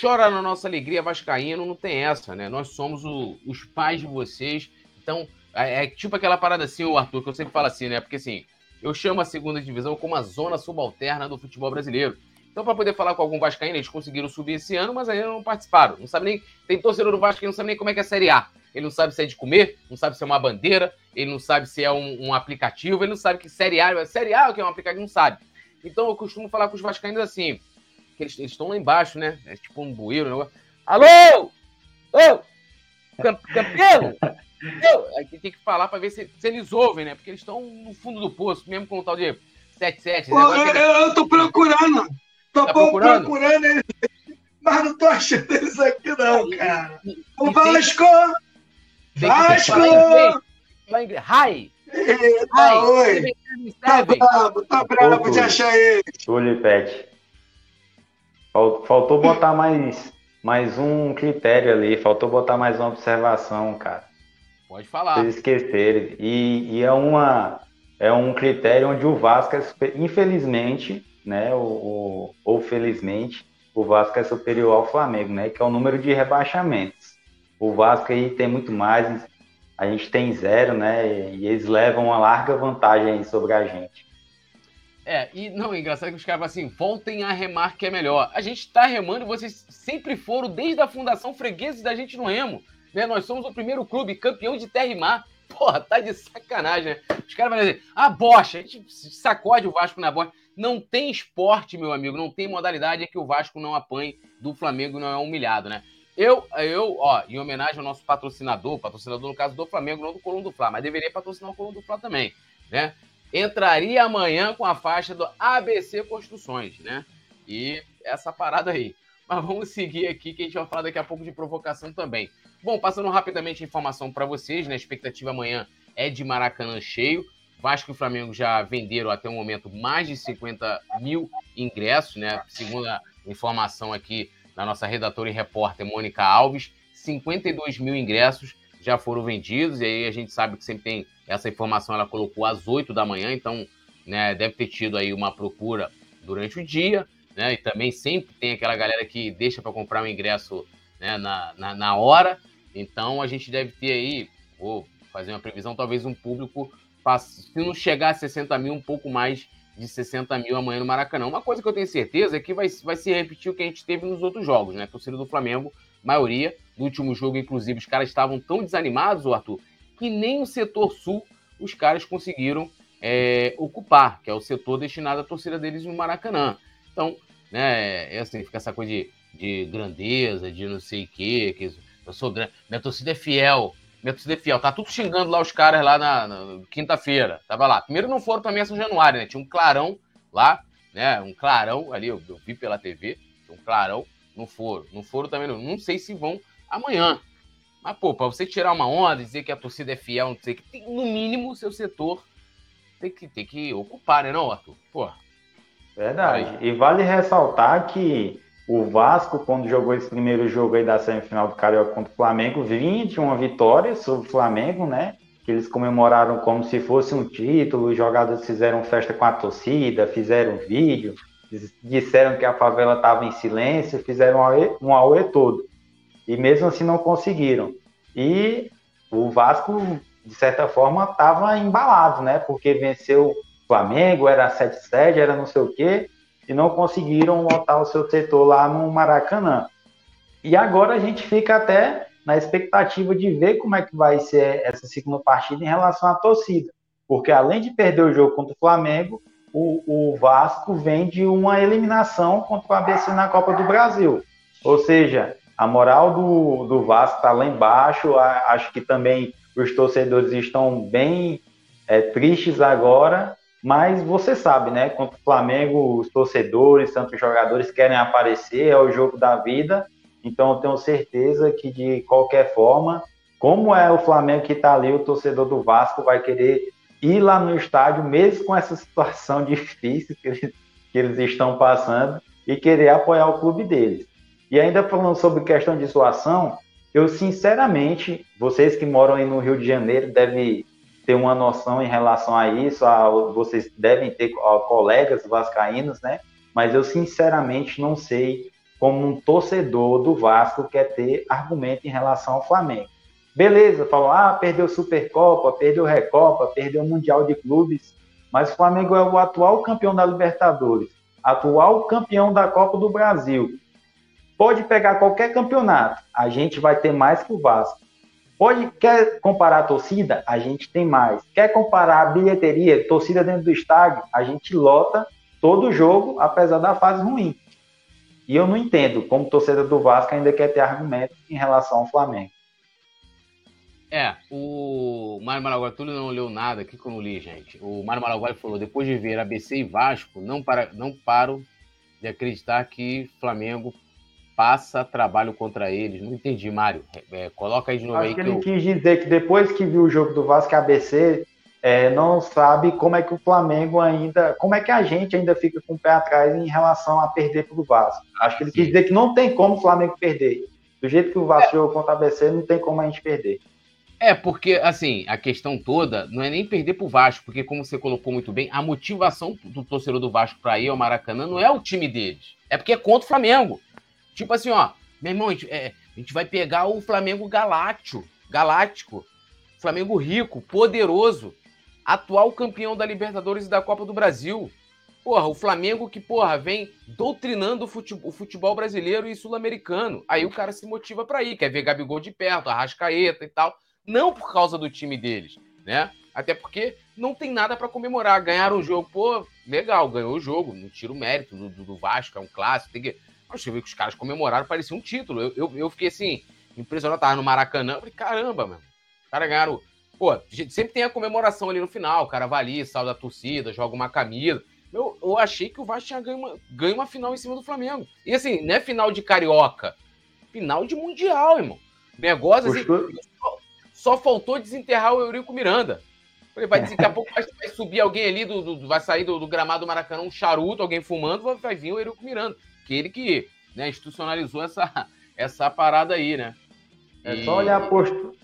chora na nossa alegria vascaíno, não tem essa, né? Nós somos o, os pais de vocês. Então, é, é, tipo aquela parada assim, o Arthur, que eu sempre falo assim, né? Porque assim, eu chamo a segunda divisão como a zona subalterna do futebol brasileiro. Então, para poder falar com algum Vascaíno, eles conseguiram subir esse ano, mas ainda não participaram. Não sabe nem. Tem torcedor do Vasco que não sabe nem como é que é a Série A. Ele não sabe se é de comer, não sabe se é uma bandeira, ele não sabe se é um, um aplicativo, ele não sabe que Série A. Série A é o que é um aplicativo, não sabe. Então, eu costumo falar com os Vascaínos assim, que eles estão lá embaixo, né? É tipo um bueiro, um negócio. Alô! Ô! Campeão! Aqui tem que falar para ver se, se, eles ouvem, né? Porque eles estão no fundo do poço, mesmo com o tal de 77. Pô, eu, eu, eu tô procurando. Tô tá procurando? procurando eles, mas não tô achando eles aqui, não, cara. O Vasco! Vasco! Hi! Eita, oi! Tá bravo, tá bravo de achar eles. Túlio Pet. Faltou botar mais, mais um critério ali, faltou botar mais uma observação, cara. Pode falar. Vocês esquecerem. E, e é, uma, é um critério onde o Vasco, infelizmente, né? O, ou felizmente, o Vasco é superior ao Flamengo, né? Que é o número de rebaixamentos. O Vasco aí tem muito mais, a gente tem zero, né? E eles levam uma larga vantagem sobre a gente. É, e não, é engraçado que os caras assim, voltem a remar que é melhor. A gente tá remando, vocês sempre foram, desde a fundação, fregueses da gente no remo. Né? Nós somos o primeiro clube campeão de terra e mar. Porra, tá de sacanagem, né? Os caras vão dizer, a bocha, a gente sacode o Vasco na bocha. Não tem esporte, meu amigo, não tem modalidade que o Vasco não apanhe do Flamengo não é humilhado, né? Eu, eu, ó, em homenagem ao nosso patrocinador, patrocinador no caso do Flamengo, não do Colombo do Fla, mas deveria patrocinar o Colombo do Fla também, né? Entraria amanhã com a faixa do ABC Construções, né? E essa parada aí. Mas vamos seguir aqui, que a gente vai falar daqui a pouco de provocação também. Bom, passando rapidamente a informação para vocês, né? A expectativa amanhã é de Maracanã cheio. Vasco e Flamengo já venderam até o momento mais de 50 mil ingressos, né? Segundo a informação aqui da nossa redatora e repórter Mônica Alves, 52 mil ingressos já foram vendidos, e aí a gente sabe que sempre tem essa informação, ela colocou às 8 da manhã, então né, deve ter tido aí uma procura durante o dia, né? E também sempre tem aquela galera que deixa para comprar o ingresso né, na, na, na hora. Então a gente deve ter aí, vou fazer uma previsão, talvez um público se não chegar a 60 mil, um pouco mais de 60 mil amanhã no Maracanã. Uma coisa que eu tenho certeza é que vai, vai se repetir o que a gente teve nos outros jogos, né? Torcida do Flamengo, maioria, no último jogo, inclusive, os caras estavam tão desanimados, Arthur, que nem o setor sul os caras conseguiram é, ocupar, que é o setor destinado à torcida deles no Maracanã. Então, né, é assim, fica essa coisa de, de grandeza, de não sei o quê, que eu sou grande, minha torcida é fiel, minha torcida é fiel. Tá tudo xingando lá os caras lá na, na quinta-feira. Tava lá. Primeiro não foram também a São Januário, né? Tinha um clarão lá, né? Um clarão ali, eu, eu vi pela TV. Tinha um clarão. Não foram. Não foram também, não. Não sei se vão amanhã. Mas, pô, pra você tirar uma onda, dizer que a torcida é fiel, não sei que, tem, no mínimo, o seu setor tem que, tem que ocupar, né, não, Arthur? Pô. Verdade. E vale ressaltar que o Vasco, quando jogou esse primeiro jogo aí da semifinal do Carioca contra o Flamengo, vinha de uma vitória sobre o Flamengo, né? Que eles comemoraram como se fosse um título, os jogadores fizeram festa com a torcida, fizeram vídeo, disseram que a favela estava em silêncio, fizeram um auê todo. E mesmo assim não conseguiram. E o Vasco, de certa forma, estava embalado, né? Porque venceu o Flamengo, era 7-7, era não sei o quê, e não conseguiram lotar o seu setor lá no Maracanã. E agora a gente fica até na expectativa de ver como é que vai ser essa segunda partida em relação à torcida. Porque além de perder o jogo contra o Flamengo, o, o Vasco vem de uma eliminação contra o ABC na Copa do Brasil. Ou seja, a moral do, do Vasco está lá embaixo. Acho que também os torcedores estão bem é, tristes agora mas você sabe, né? Contra o Flamengo, os torcedores, tanto os jogadores querem aparecer, é o jogo da vida. Então eu tenho certeza que de qualquer forma, como é o Flamengo que está ali, o torcedor do Vasco vai querer ir lá no estádio, mesmo com essa situação difícil que eles, que eles estão passando, e querer apoiar o clube deles. E ainda falando sobre questão de zoação, eu sinceramente, vocês que moram aí no Rio de Janeiro devem ter uma noção em relação a isso. A, vocês devem ter a, colegas vascaínos, né? Mas eu sinceramente não sei como um torcedor do Vasco quer ter argumento em relação ao Flamengo. Beleza, falou, ah, perdeu Supercopa, perdeu Recopa, perdeu Mundial de Clubes, mas o Flamengo é o atual campeão da Libertadores, atual campeão da Copa do Brasil. Pode pegar qualquer campeonato, a gente vai ter mais que o Vasco. Pode, quer comparar a torcida? A gente tem mais. Quer comparar a bilheteria, torcida dentro do estádio? A gente lota todo jogo, apesar da fase ruim. E eu não entendo como torcedor do Vasco ainda quer ter argumento em relação ao Flamengo. É, o Mário Malaguai, tudo não leu nada aqui que eu não li, gente. O Mário Malaguai falou: depois de ver ABC e Vasco, não, para, não paro de acreditar que Flamengo passa trabalho contra eles. Não entendi, Mário. É, coloca aí de novo Acho aí. Que, que ele eu... quis dizer que depois que viu o jogo do Vasco ABC, é, não sabe como é que o Flamengo ainda. Como é que a gente ainda fica com o pé atrás em relação a perder para o Vasco. Acho que ele Sim. quis dizer que não tem como o Flamengo perder. Do jeito que o Vasco é. jogou contra o ABC, não tem como a gente perder. É, porque, assim, a questão toda não é nem perder pro Vasco, porque, como você colocou muito bem, a motivação do torcedor do Vasco para ir ao Maracanã não é o time deles. É porque é contra o Flamengo. Tipo assim, ó, meu irmão, a gente, é, a gente vai pegar o Flamengo Galáctico, Galáctico, Flamengo rico, poderoso, atual campeão da Libertadores e da Copa do Brasil. Porra, o Flamengo que, porra, vem doutrinando o futebol, o futebol brasileiro e sul-americano. Aí o cara se motiva para ir, quer ver Gabigol de perto, Arrascaeta e tal. Não por causa do time deles, né? Até porque não tem nada para comemorar. Ganharam o jogo, pô, legal, ganhou o jogo, não tira o mérito do, do, Vasco, é um clássico, tem que você vê que os caras comemoraram, parecia um título. Eu, eu, eu fiquei assim, impressionado, tava no Maracanã. Eu falei, caramba, mano. Os caras ganharam. Pô, sempre tem a comemoração ali no final. O cara vai ali, salva a torcida, joga uma camisa. Eu, eu achei que o Vasco tinha ganho uma, ganho uma final em cima do Flamengo. E assim, não é final de carioca, final de mundial, irmão. Negócio assim. Só, só, faltou desenterrar o Eurico Miranda. Falei, vai, daqui a pouco vai, vai, subir alguém ali, do, do vai sair do, do, gramado do Maracanã, um charuto, alguém fumando, vai, vai vir o Eurico Miranda aquele que né, institucionalizou essa, essa parada aí, né? É só olhar a postura.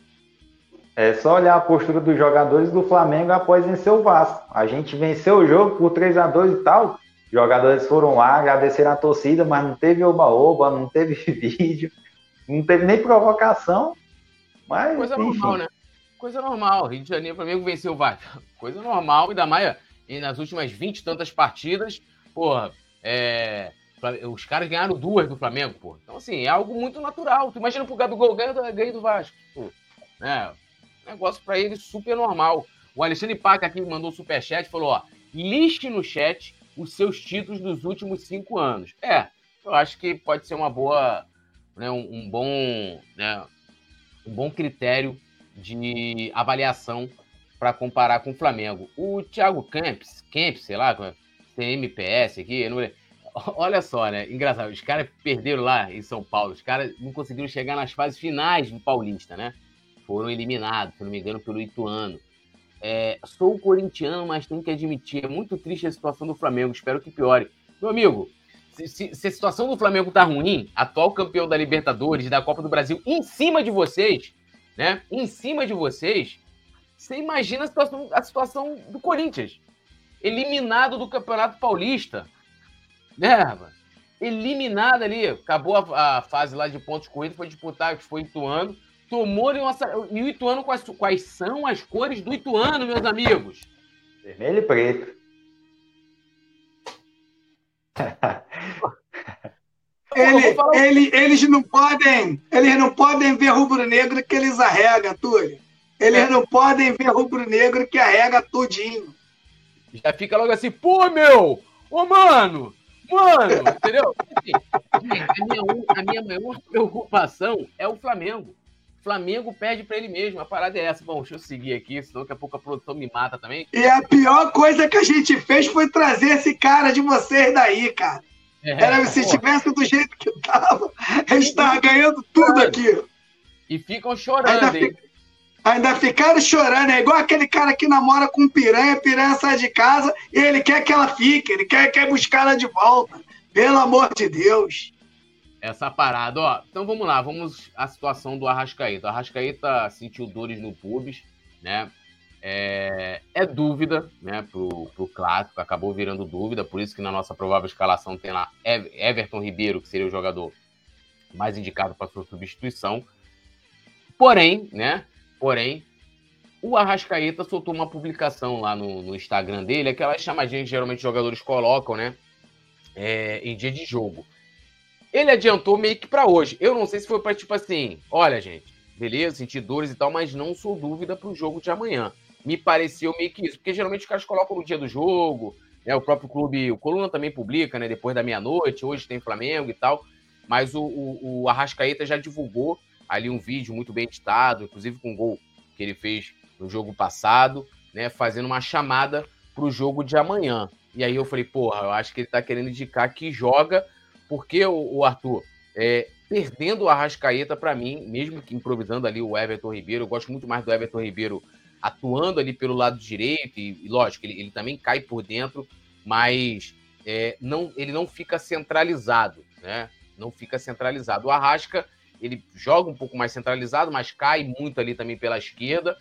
É só olhar a postura dos jogadores do Flamengo após vencer o Vasco. A gente venceu o jogo por 3 a 2 e tal. Jogadores foram lá, agradeceram a torcida, mas não teve oba-oba, não teve vídeo, não teve nem provocação. Mas, Coisa enfim. normal, né? Coisa normal. Rio de Janeiro, Flamengo venceu o Vasco. Coisa normal, ainda mais nas últimas 20 e tantas partidas. Porra, é, os caras ganharam duas do Flamengo, pô. Então, assim, é algo muito natural. Tu imagina pro Gabigol ganha, ganha do Vasco. Pô, né? Negócio para ele super normal. O Alexandre Paca aqui mandou um superchat e falou: ó, liste no chat os seus títulos dos últimos cinco anos. É, eu acho que pode ser uma boa, né, um, um bom, né, um bom critério de avaliação para comparar com o Flamengo. O Thiago Camps, Camps, sei lá, tem MPS aqui, eu não Olha só, né? Engraçado, os caras perderam lá em São Paulo, os caras não conseguiram chegar nas fases finais do Paulista, né? Foram eliminados, se não me engano, pelo Ituano. É, sou corintiano, mas tenho que admitir, é muito triste a situação do Flamengo, espero que piore. Meu amigo, se, se, se, a situação do Flamengo tá ruim, atual campeão da Libertadores da Copa do Brasil, em cima de vocês, né? Em cima de vocês, você imagina a situação, a situação do Corinthians. Eliminado do Campeonato Paulista. Né, rapaz? Eliminado ali. Acabou a, a, fase lá de pontos corridos, foi disputar, foi Ituano. Tomou uma. E o Ituano, quais, quais são as cores do Ituano, meus amigos? Vermelho e preto. Ele, ele, eles não podem, eles não podem ver rubro-negro que eles arregam, Túlio. Eles é. não podem ver rubro-negro que arrega tudinho. Já fica logo assim, pô, meu! Ô, mano! Mano! Entendeu? Assim, a, minha, a minha maior preocupação é o Flamengo. Flamengo perde para ele mesmo. A parada é essa. Bom, deixa eu seguir aqui, senão daqui a pouco a produção me mata também. E a pior coisa que a gente fez foi trazer esse cara de vocês daí, cara. É, Era se tivesse do jeito que tava, a gente tava ganhando tudo aqui. E ficam chorando, ainda, hein? Ainda ficaram chorando. É igual aquele cara que namora com piranha, piranha sai de casa e ele quer que ela fique, ele quer, quer buscar ela de volta. Pelo amor de Deus essa parada, ó. Então vamos lá, vamos à situação do Arrascaeta. O Arrascaeta sentiu dores no pubis, né? É, é, dúvida, né, pro, pro clássico, acabou virando dúvida, por isso que na nossa provável escalação tem lá Everton Ribeiro, que seria o jogador mais indicado para sua substituição. Porém, né, porém, o Arrascaeta soltou uma publicação lá no, no Instagram dele, aquelas chamadinhas que geralmente jogadores colocam, né, é, em dia de jogo. Ele adiantou meio que para hoje. Eu não sei se foi para tipo assim, olha, gente, beleza, senti dores e tal, mas não sou dúvida para o jogo de amanhã. Me pareceu meio que isso, porque geralmente os caras colocam no dia do jogo, né? O próprio clube, o Coluna também publica, né? Depois da meia-noite, hoje tem Flamengo e tal. Mas o, o, o Arrascaeta já divulgou ali um vídeo muito bem editado, inclusive com o gol que ele fez no jogo passado, né? Fazendo uma chamada para o jogo de amanhã. E aí eu falei, porra, eu acho que ele tá querendo indicar que joga porque o, o Arthur, é, perdendo o Arrascaeta, para mim, mesmo que improvisando ali o Everton Ribeiro, eu gosto muito mais do Everton Ribeiro atuando ali pelo lado direito, e, e lógico, ele, ele, também cai por dentro, mas é, não, ele não fica centralizado, né? Não fica centralizado. O Arrasca, ele joga um pouco mais centralizado, mas cai muito ali também pela esquerda.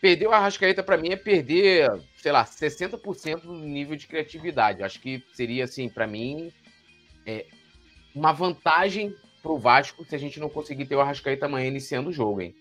Perder o Arrascaeta, para mim, é perder, sei lá, 60% do nível de criatividade. Acho que seria, assim, para mim, é, uma vantagem para o Vasco se a gente não conseguir ter o Arrascaeta amanhã iniciando o jogo, hein?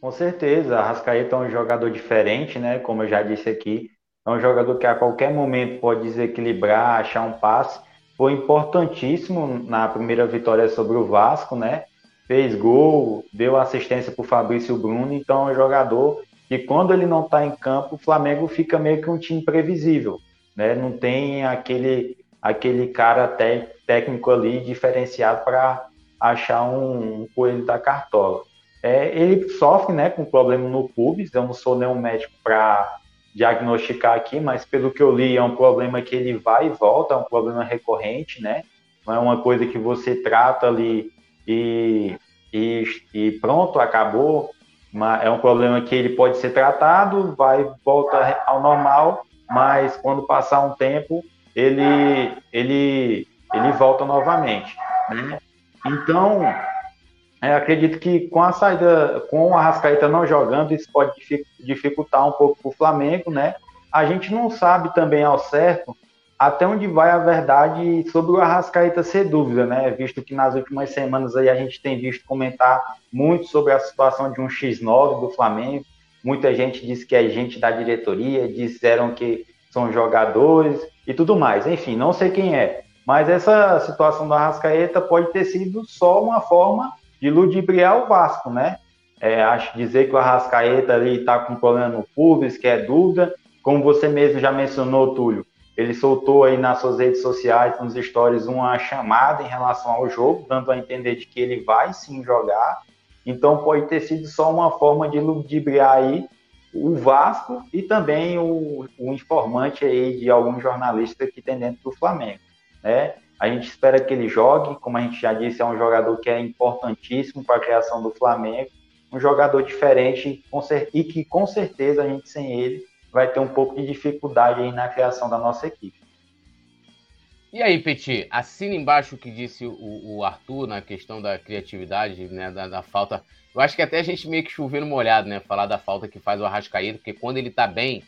Com certeza, Arrascaeta é um jogador diferente, né? Como eu já disse aqui, é um jogador que a qualquer momento pode desequilibrar, achar um passe. Foi importantíssimo na primeira vitória sobre o Vasco, né? Fez gol, deu assistência para o Fabrício Bruno, então é um jogador que quando ele não está em campo, o Flamengo fica meio que um time previsível, né? Não tem aquele aquele cara te, técnico ali diferenciado para achar um, um, coelho da cartola. É, ele sofre né, com problema no pubis, eu não sou nenhum médico para diagnosticar aqui, mas pelo que eu li é um problema que ele vai e volta, é um problema recorrente, né? Não é uma coisa que você trata ali e, e, e pronto, acabou. É um problema que ele pode ser tratado, vai volta ao normal, mas quando passar um tempo ele, ele, ele volta novamente. Né? Então, é, acredito que com a saída, com o Arrascaeta não jogando, isso pode dificultar um pouco para o Flamengo, né? A gente não sabe também ao certo até onde vai a verdade sobre o Arrascaeta ser dúvida, né? Visto que nas últimas semanas aí a gente tem visto comentar muito sobre a situação de um X9 do Flamengo. Muita gente disse que é gente da diretoria, disseram que são jogadores e tudo mais. Enfim, não sei quem é. Mas essa situação do Arrascaeta pode ter sido só uma forma de ludibriar o Vasco, né? É, acho dizer que o Arrascaeta ali está com problema no pubis, que é dúvida. Como você mesmo já mencionou, Túlio, ele soltou aí nas suas redes sociais, nos stories, uma chamada em relação ao jogo, dando a entender de que ele vai sim jogar. Então pode ter sido só uma forma de ludibriar aí o Vasco e também o, o, informante aí de algum jornalista que tem dentro do Flamengo, né? A gente espera que ele jogue, como a gente já disse, é um jogador que é importantíssimo para a criação do Flamengo, um jogador diferente e que com certeza a gente sem ele vai ter um pouco de dificuldade aí na criação da nossa equipe. E aí, Petit, assina embaixo o que disse o, o Arthur na questão da criatividade, né, da, da, falta. Eu acho que até a gente meio que chovendo molhado, né, falar da falta que faz o Arrascaeta, porque quando ele tá bem,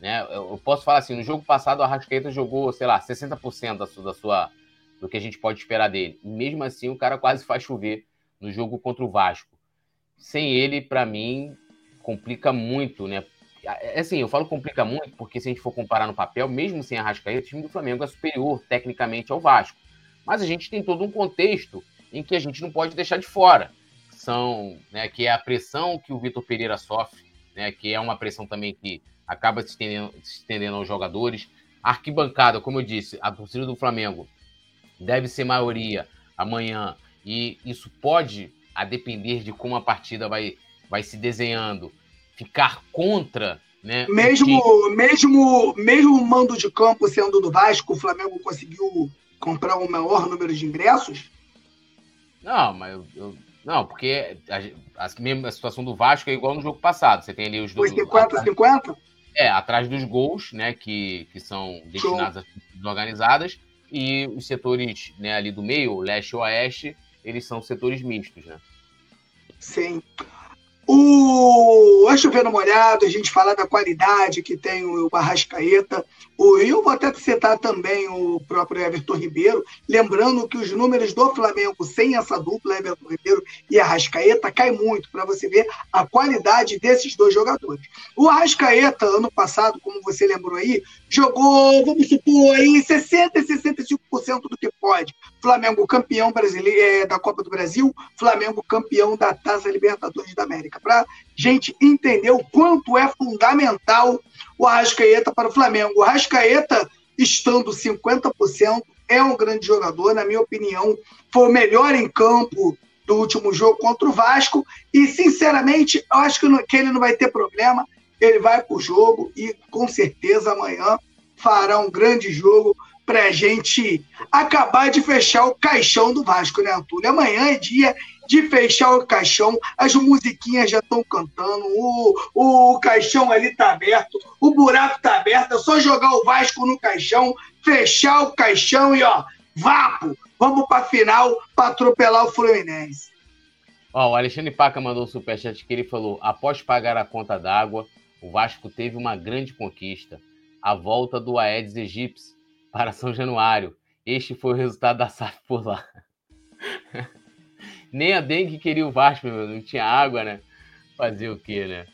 né, eu posso falar assim, no jogo passado o Arrascaeta jogou, sei lá, 60% da sua, da sua, do que a gente pode esperar dele. E mesmo assim o cara quase faz chover no jogo contra o Vasco. Sem ele, para mim, complica muito, né? É, é assim, eu falo complica muito porque se a gente for comparar no papel, mesmo sem a Rascaeta, o time do Flamengo é superior tecnicamente ao Vasco. Mas a gente tem todo um contexto em que a gente não pode deixar de fora. São, né, que é a pressão que o Vitor Pereira sofre, né, que é uma pressão também que acaba se estendendo, se estendendo aos jogadores. A arquibancada, como eu disse, a torcida do Flamengo deve ser maioria amanhã e isso pode, a depender de como a partida vai, vai se desenhando, ficar contra, né? Mesmo, que... mesmo, mesmo o mando de campo sendo do Vasco, o Flamengo conseguiu comprar o maior número de ingressos? Não, mas eu, eu não, porque a, a, mesma situação do Vasco é igual no jogo passado. Você tem ali os dois. 50 50? É, atrás dos gols, né, que, que são destinados às organizadas, e os setores né, ali do meio, leste e oeste, eles são setores mistos, né? Sim. O Antes Vendo Molhado, a gente fala da qualidade que tem o Barrascaeta. O, eu vou até citar também o próprio Everton Ribeiro, lembrando que os números do Flamengo sem essa dupla, Everton Ribeiro e Arrascaeta, cai muito, para você ver a qualidade desses dois jogadores. O Arrascaeta, ano passado, como você lembrou aí, jogou, vamos supor, aí 60% e 65% do que pode. Flamengo campeão brasileiro é, da Copa do Brasil, Flamengo campeão da Taça Libertadores da América. Para gente entender o quanto é fundamental o Arrascaeta para o Flamengo. O Arrascaeta, estando 50%, é um grande jogador, na minha opinião, foi o melhor em campo do último jogo contra o Vasco. E, sinceramente, eu acho que ele não vai ter problema. Ele vai para o jogo e, com certeza, amanhã fará um grande jogo para a gente acabar de fechar o caixão do Vasco, né, Antônio? Amanhã é dia de fechar o caixão, as musiquinhas já estão cantando, o, o caixão ali tá aberto, o buraco tá aberto, é só jogar o Vasco no caixão, fechar o caixão e ó, vapo, vamos pra final para atropelar o Fluminense. Ó, o Alexandre Paca mandou um superchat que ele falou: após pagar a conta d'água, o Vasco teve uma grande conquista, a volta do Aedes aegypti para São Januário. Este foi o resultado da SAF por lá. Nem a dengue queria o Vasco, meu, não tinha água, né? Fazer o quê, né?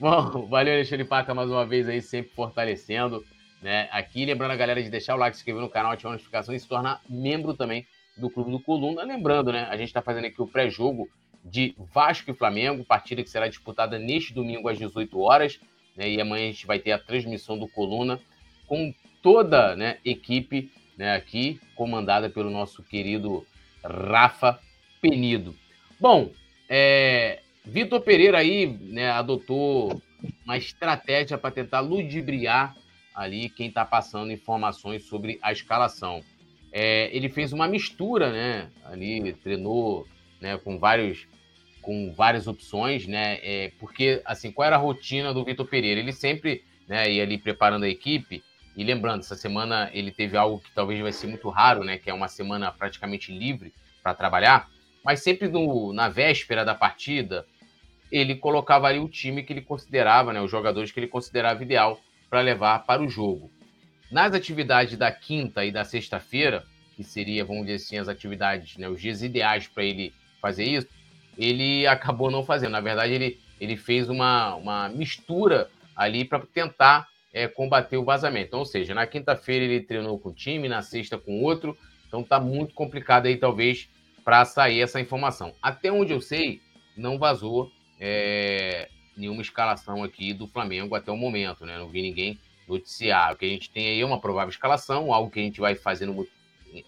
Bom, valeu, Alexandre Paca, mais uma vez aí, sempre fortalecendo, né? Aqui, lembrando a galera de deixar o like, se inscrever no canal, ativar a notificação e se tornar membro também do Clube do Coluna. Lembrando, né? A gente está fazendo aqui o pré-jogo de Vasco e Flamengo, partida que será disputada neste domingo às 18 horas, né? E amanhã a gente vai ter a transmissão do Coluna com toda né, equipe né, aqui, comandada pelo nosso querido Rafa Penido. Bom, é, Vitor Pereira aí né, adotou uma estratégia para tentar ludibriar ali quem está passando informações sobre a escalação. É, ele fez uma mistura, né? Ali treinou né, com vários com várias opções, né? É, porque assim, qual era a rotina do Vitor Pereira? Ele sempre né, ia ali preparando a equipe. E lembrando, essa semana ele teve algo que talvez vai ser muito raro, né? Que é uma semana praticamente livre para trabalhar mas sempre no, na véspera da partida, ele colocava ali o time que ele considerava, né, os jogadores que ele considerava ideal para levar para o jogo. Nas atividades da quinta e da sexta-feira, que seria, vamos dizer assim, as atividades, né, os dias ideais para ele fazer isso, ele acabou não fazendo. Na verdade, ele, ele fez uma, uma mistura ali para tentar é, combater o vazamento. Então, ou seja, na quinta-feira ele treinou com um time, na sexta com outro. Então tá muito complicado aí, talvez, para sair essa informação. Até onde eu sei, não vazou é, nenhuma escalação aqui do Flamengo até o momento, né? Não vi ninguém noticiar. O que a gente tem aí é uma provável escalação, algo que a gente vai fazendo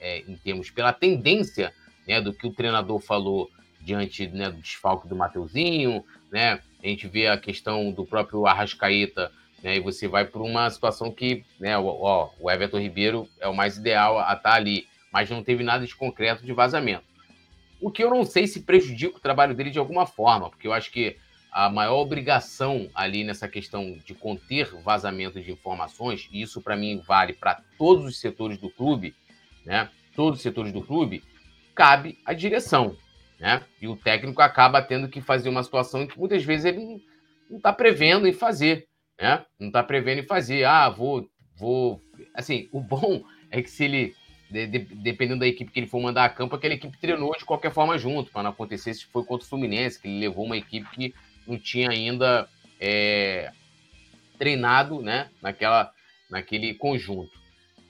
é, em termos pela tendência né, do que o treinador falou diante né, do desfalque do Mateuzinho, né? A gente vê a questão do próprio Arrascaeta, né? E você vai para uma situação que, né, ó, o Everton Ribeiro é o mais ideal a estar tá ali, mas não teve nada de concreto de vazamento. O que eu não sei se prejudica o trabalho dele de alguma forma, porque eu acho que a maior obrigação ali nessa questão de conter vazamento de informações, e isso para mim vale para todos os setores do clube, né, todos os setores do clube, cabe à direção. Né? E o técnico acaba tendo que fazer uma situação que muitas vezes ele não está prevendo em fazer. Né? Não está prevendo em fazer. Ah, vou, vou. Assim, o bom é que se ele de, de, dependendo da equipe que ele for mandar a campo, aquela equipe treinou de qualquer forma junto, para não acontecer se foi contra o Fluminense, que ele levou uma equipe que não tinha ainda é, treinado né, naquela, naquele conjunto.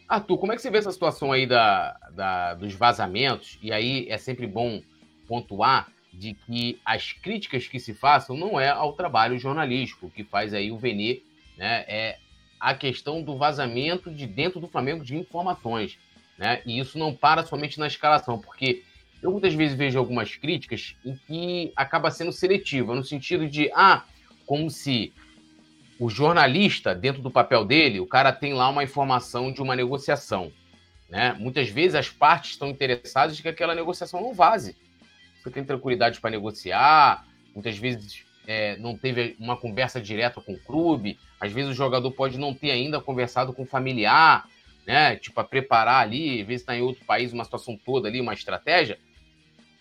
Arthur, como é que você vê essa situação aí da, da, dos vazamentos? E aí é sempre bom pontuar de que as críticas que se façam não é ao trabalho jornalístico, que faz aí o Venê, né, é a questão do vazamento de dentro do Flamengo de informações. Né? E isso não para somente na escalação, porque eu muitas vezes vejo algumas críticas em que acaba sendo seletiva, no sentido de, ah, como se o jornalista, dentro do papel dele, o cara tem lá uma informação de uma negociação. Né? Muitas vezes as partes estão interessadas de que aquela negociação não vaze. Você tem tranquilidade para negociar, muitas vezes é, não teve uma conversa direta com o clube, às vezes o jogador pode não ter ainda conversado com o familiar, né? Tipo, a preparar ali, às vezes está em outro país, uma situação toda ali, uma estratégia.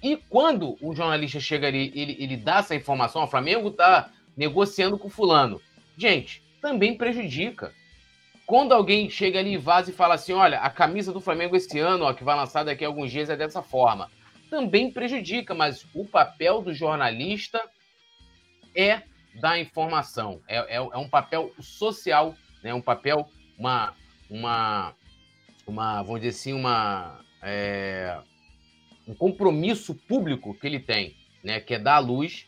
E quando o jornalista chega ali, ele, ele dá essa informação, o Flamengo está negociando com fulano. Gente, também prejudica. Quando alguém chega ali vaza e fala assim, olha, a camisa do Flamengo esse ano, ó, que vai lançar daqui a alguns dias, é dessa forma. Também prejudica, mas o papel do jornalista é dar informação. É, é, é um papel social, né? um papel, uma, uma, uma, vamos dizer assim, uma, é, um compromisso público que ele tem, né, que é dar à luz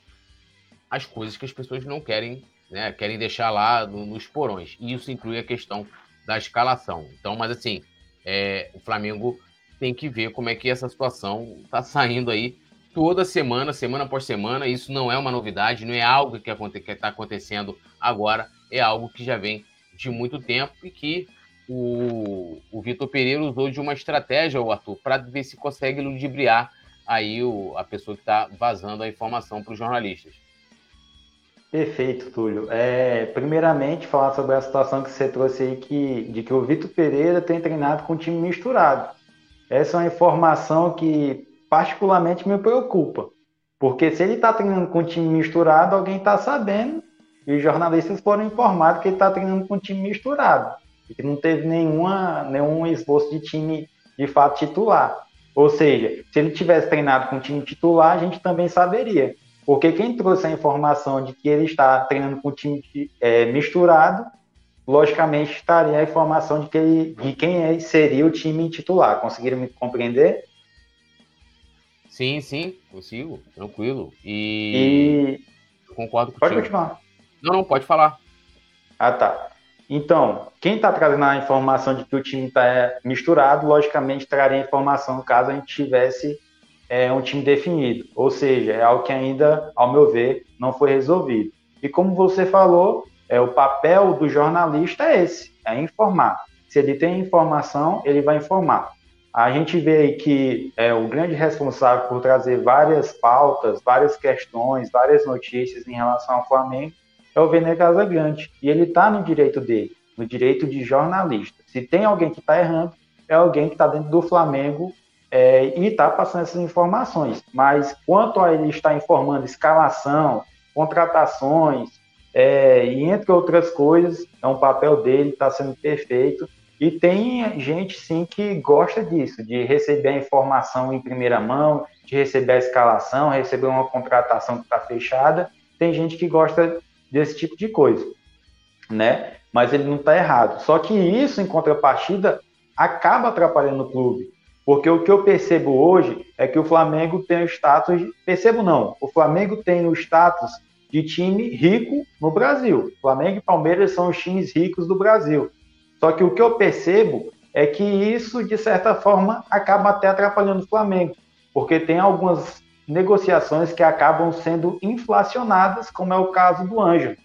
as coisas que as pessoas não querem, né, querem deixar lá no, nos porões. E isso inclui a questão da escalação. Então, mas assim, é, o Flamengo tem que ver como é que essa situação está saindo aí toda semana, semana após semana. Isso não é uma novidade, não é algo que está acontecendo agora, é algo que já vem de muito tempo e que o, o Vitor Pereira usou de uma estratégia, o Arthur, para ver se consegue ludibriar aí o, a pessoa que está vazando a informação para os jornalistas. Perfeito, Túlio. É, primeiramente, falar sobre a situação que você trouxe aí que, de que o Vitor Pereira tem treinado com o time misturado. Essa é uma informação que particularmente me preocupa. Porque se ele está treinando com o time misturado, alguém está sabendo e os jornalistas foram informados que ele está treinando com o time misturado e que não teve nenhuma, nenhum esboço de time de fato titular. Ou seja, se ele tivesse treinado com o time titular, a gente também saberia. Porque quem trouxe a informação de que ele está treinando com o time é, misturado, logicamente estaria a informação de, que de quem é, seria o time titular. Conseguiram me compreender? Sim, sim, consigo, tranquilo. E, e... concordo com Pode continuar. Não, não, pode falar. Ah, tá. Então, quem está trazendo a informação de que o time está é, misturado, logicamente traria a informação caso a gente tivesse é, um time definido. Ou seja, é algo que ainda, ao meu ver, não foi resolvido. E como você falou, é, o papel do jornalista é esse, é informar. Se ele tem informação, ele vai informar. A gente vê aí que é, o grande responsável por trazer várias pautas, várias questões, várias notícias em relação ao Flamengo é o Vene Casagrande. E ele está no direito dele, no direito de jornalista. Se tem alguém que está errando, é alguém que está dentro do Flamengo é, e está passando essas informações. Mas quanto a ele estar informando escalação, contratações, é, e entre outras coisas, é um papel dele, está sendo perfeito. E tem gente sim que gosta disso, de receber a informação em primeira mão, de receber a escalação, receber uma contratação que está fechada. Tem gente que gosta desse tipo de coisa, né? Mas ele não está errado. Só que isso, em contrapartida, acaba atrapalhando o clube. Porque o que eu percebo hoje é que o Flamengo tem o status. Percebo não, o Flamengo tem o status de time rico no Brasil. Flamengo e Palmeiras são os times ricos do Brasil. Só que o que eu percebo é que isso, de certa forma, acaba até atrapalhando o Flamengo. Porque tem algumas negociações que acabam sendo inflacionadas, como é o caso do Ângelo.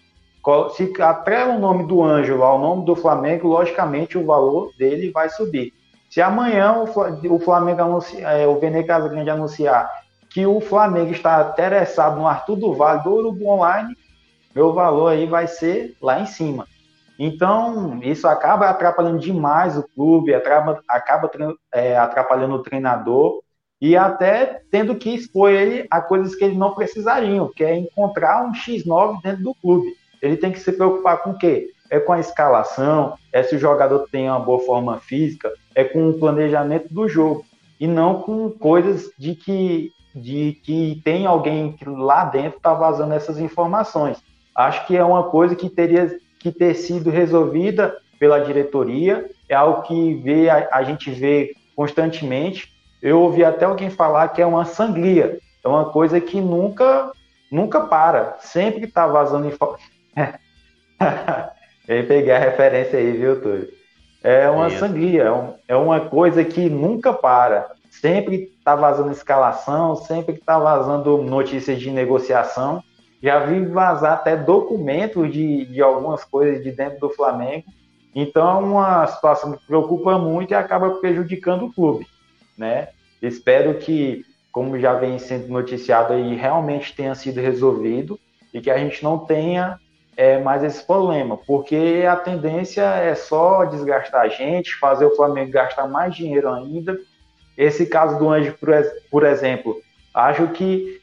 Se atrela o nome do Ângelo ao nome do Flamengo, logicamente o valor dele vai subir. Se amanhã o Flamengo anunciar, é, o Vene Casagrande anunciar que o Flamengo está interessado no Arthur do Vale do Urubu Online, meu valor aí vai ser lá em cima. Então, isso acaba atrapalhando demais o clube, acaba, acaba é, atrapalhando o treinador e até tendo que expor ele a coisas que ele não precisariam, que é encontrar um X9 dentro do clube. Ele tem que se preocupar com o quê? É com a escalação, é se o jogador tem uma boa forma física, é com o planejamento do jogo e não com coisas de que de que tem alguém que lá dentro está vazando essas informações. Acho que é uma coisa que teria que ter sido resolvida pela diretoria, é algo que vê, a, a gente vê constantemente. Eu ouvi até alguém falar que é uma sangria, é uma coisa que nunca nunca para, sempre está vazando informação. Eu peguei a referência aí, viu, Túlio? É uma sangria, é, um, é uma coisa que nunca para. Sempre está vazando escalação, sempre está vazando notícias de negociação. Já vi vazar até documentos de, de algumas coisas de dentro do Flamengo. Então é uma situação que preocupa muito e acaba prejudicando o clube. Né? Espero que, como já vem sendo noticiado aí, realmente tenha sido resolvido e que a gente não tenha é, mais esse problema, porque a tendência é só desgastar a gente, fazer o Flamengo gastar mais dinheiro ainda. Esse caso do Anjo, por exemplo, acho que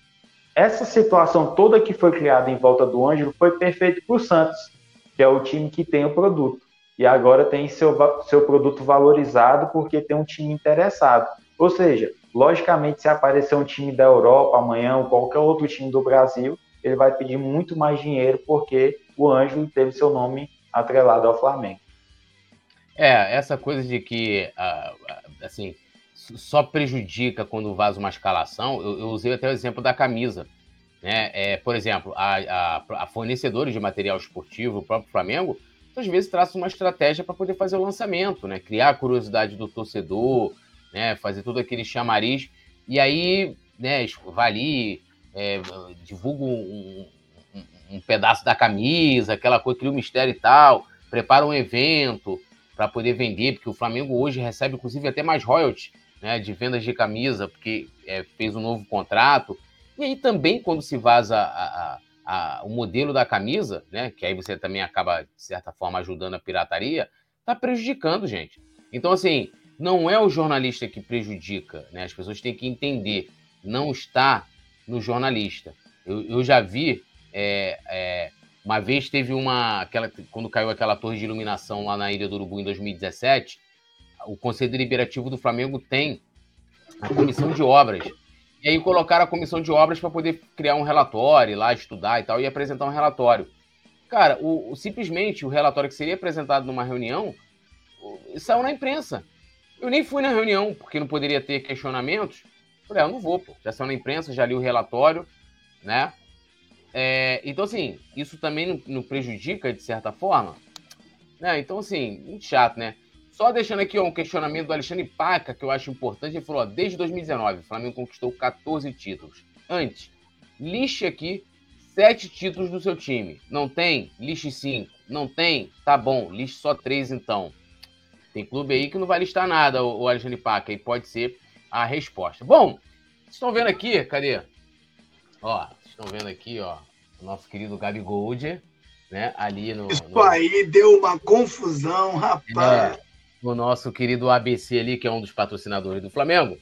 essa situação toda que foi criada em volta do Ângelo foi perfeita para o Santos, que é o time que tem o produto. E agora tem seu, seu produto valorizado porque tem um time interessado. Ou seja, logicamente, se aparecer um time da Europa amanhã ou qualquer outro time do Brasil, ele vai pedir muito mais dinheiro porque o Ângelo teve seu nome atrelado ao Flamengo. É, essa coisa de que, assim, só prejudica quando vaza uma escalação, eu, eu usei até o exemplo da camisa. Né? É, por exemplo, a, a, a, fornecedores de material esportivo, o próprio Flamengo, às vezes traça uma estratégia para poder fazer o lançamento, né? criar a curiosidade do torcedor, né? fazer todo aquele chamariz, e aí né, vai ali, é, divulga um, um, um, pedaço da camisa, aquela coisa, cria um mistério e tal, prepara um evento para poder vender, porque o Flamengo hoje recebe inclusive até mais royalties né, de vendas de camisa, porque é, fez um novo contrato. E aí também, quando se vaza a, a, a, o modelo da camisa, né, que aí você também acaba, de certa forma, ajudando a pirataria, está prejudicando, gente. Então, assim, não é o jornalista que prejudica, né? As pessoas têm que entender, não está no jornalista. Eu, eu já vi, é, é, uma vez teve uma, aquela, quando caiu aquela torre de iluminação lá na Ilha do Urubu em 2017, o Conselho Deliberativo do Flamengo tem a comissão de obras. E aí colocaram a comissão de obras para poder criar um relatório, lá estudar e tal, e apresentar um relatório. Cara, o, o, simplesmente o relatório que seria apresentado numa reunião saiu na imprensa. Eu nem fui na reunião, porque não poderia ter questionamentos. Falei, ah, eu não vou, pô. Já saiu na imprensa, já li o relatório, né? É, então, assim, isso também não, não, prejudica, de certa forma. Né? Então, assim, muito chato, né? Só deixando aqui ó, um questionamento do Alexandre Paca, que eu acho importante. Ele falou: ó, desde 2019, o Flamengo conquistou 14 títulos. Antes, lixe aqui sete títulos do seu time. Não tem? Lixe cinco. Não tem? Tá bom, lixe só três então. Tem clube aí que não vai listar nada, o Alexandre Paca, e pode ser a resposta. Bom, vocês estão vendo aqui, cadê? Ó, vocês estão vendo aqui, ó, o nosso querido Gabi Gold, né? Ali no. Isso no... aí deu uma confusão, rapaz. É no nosso querido ABC ali, que é um dos patrocinadores do Flamengo.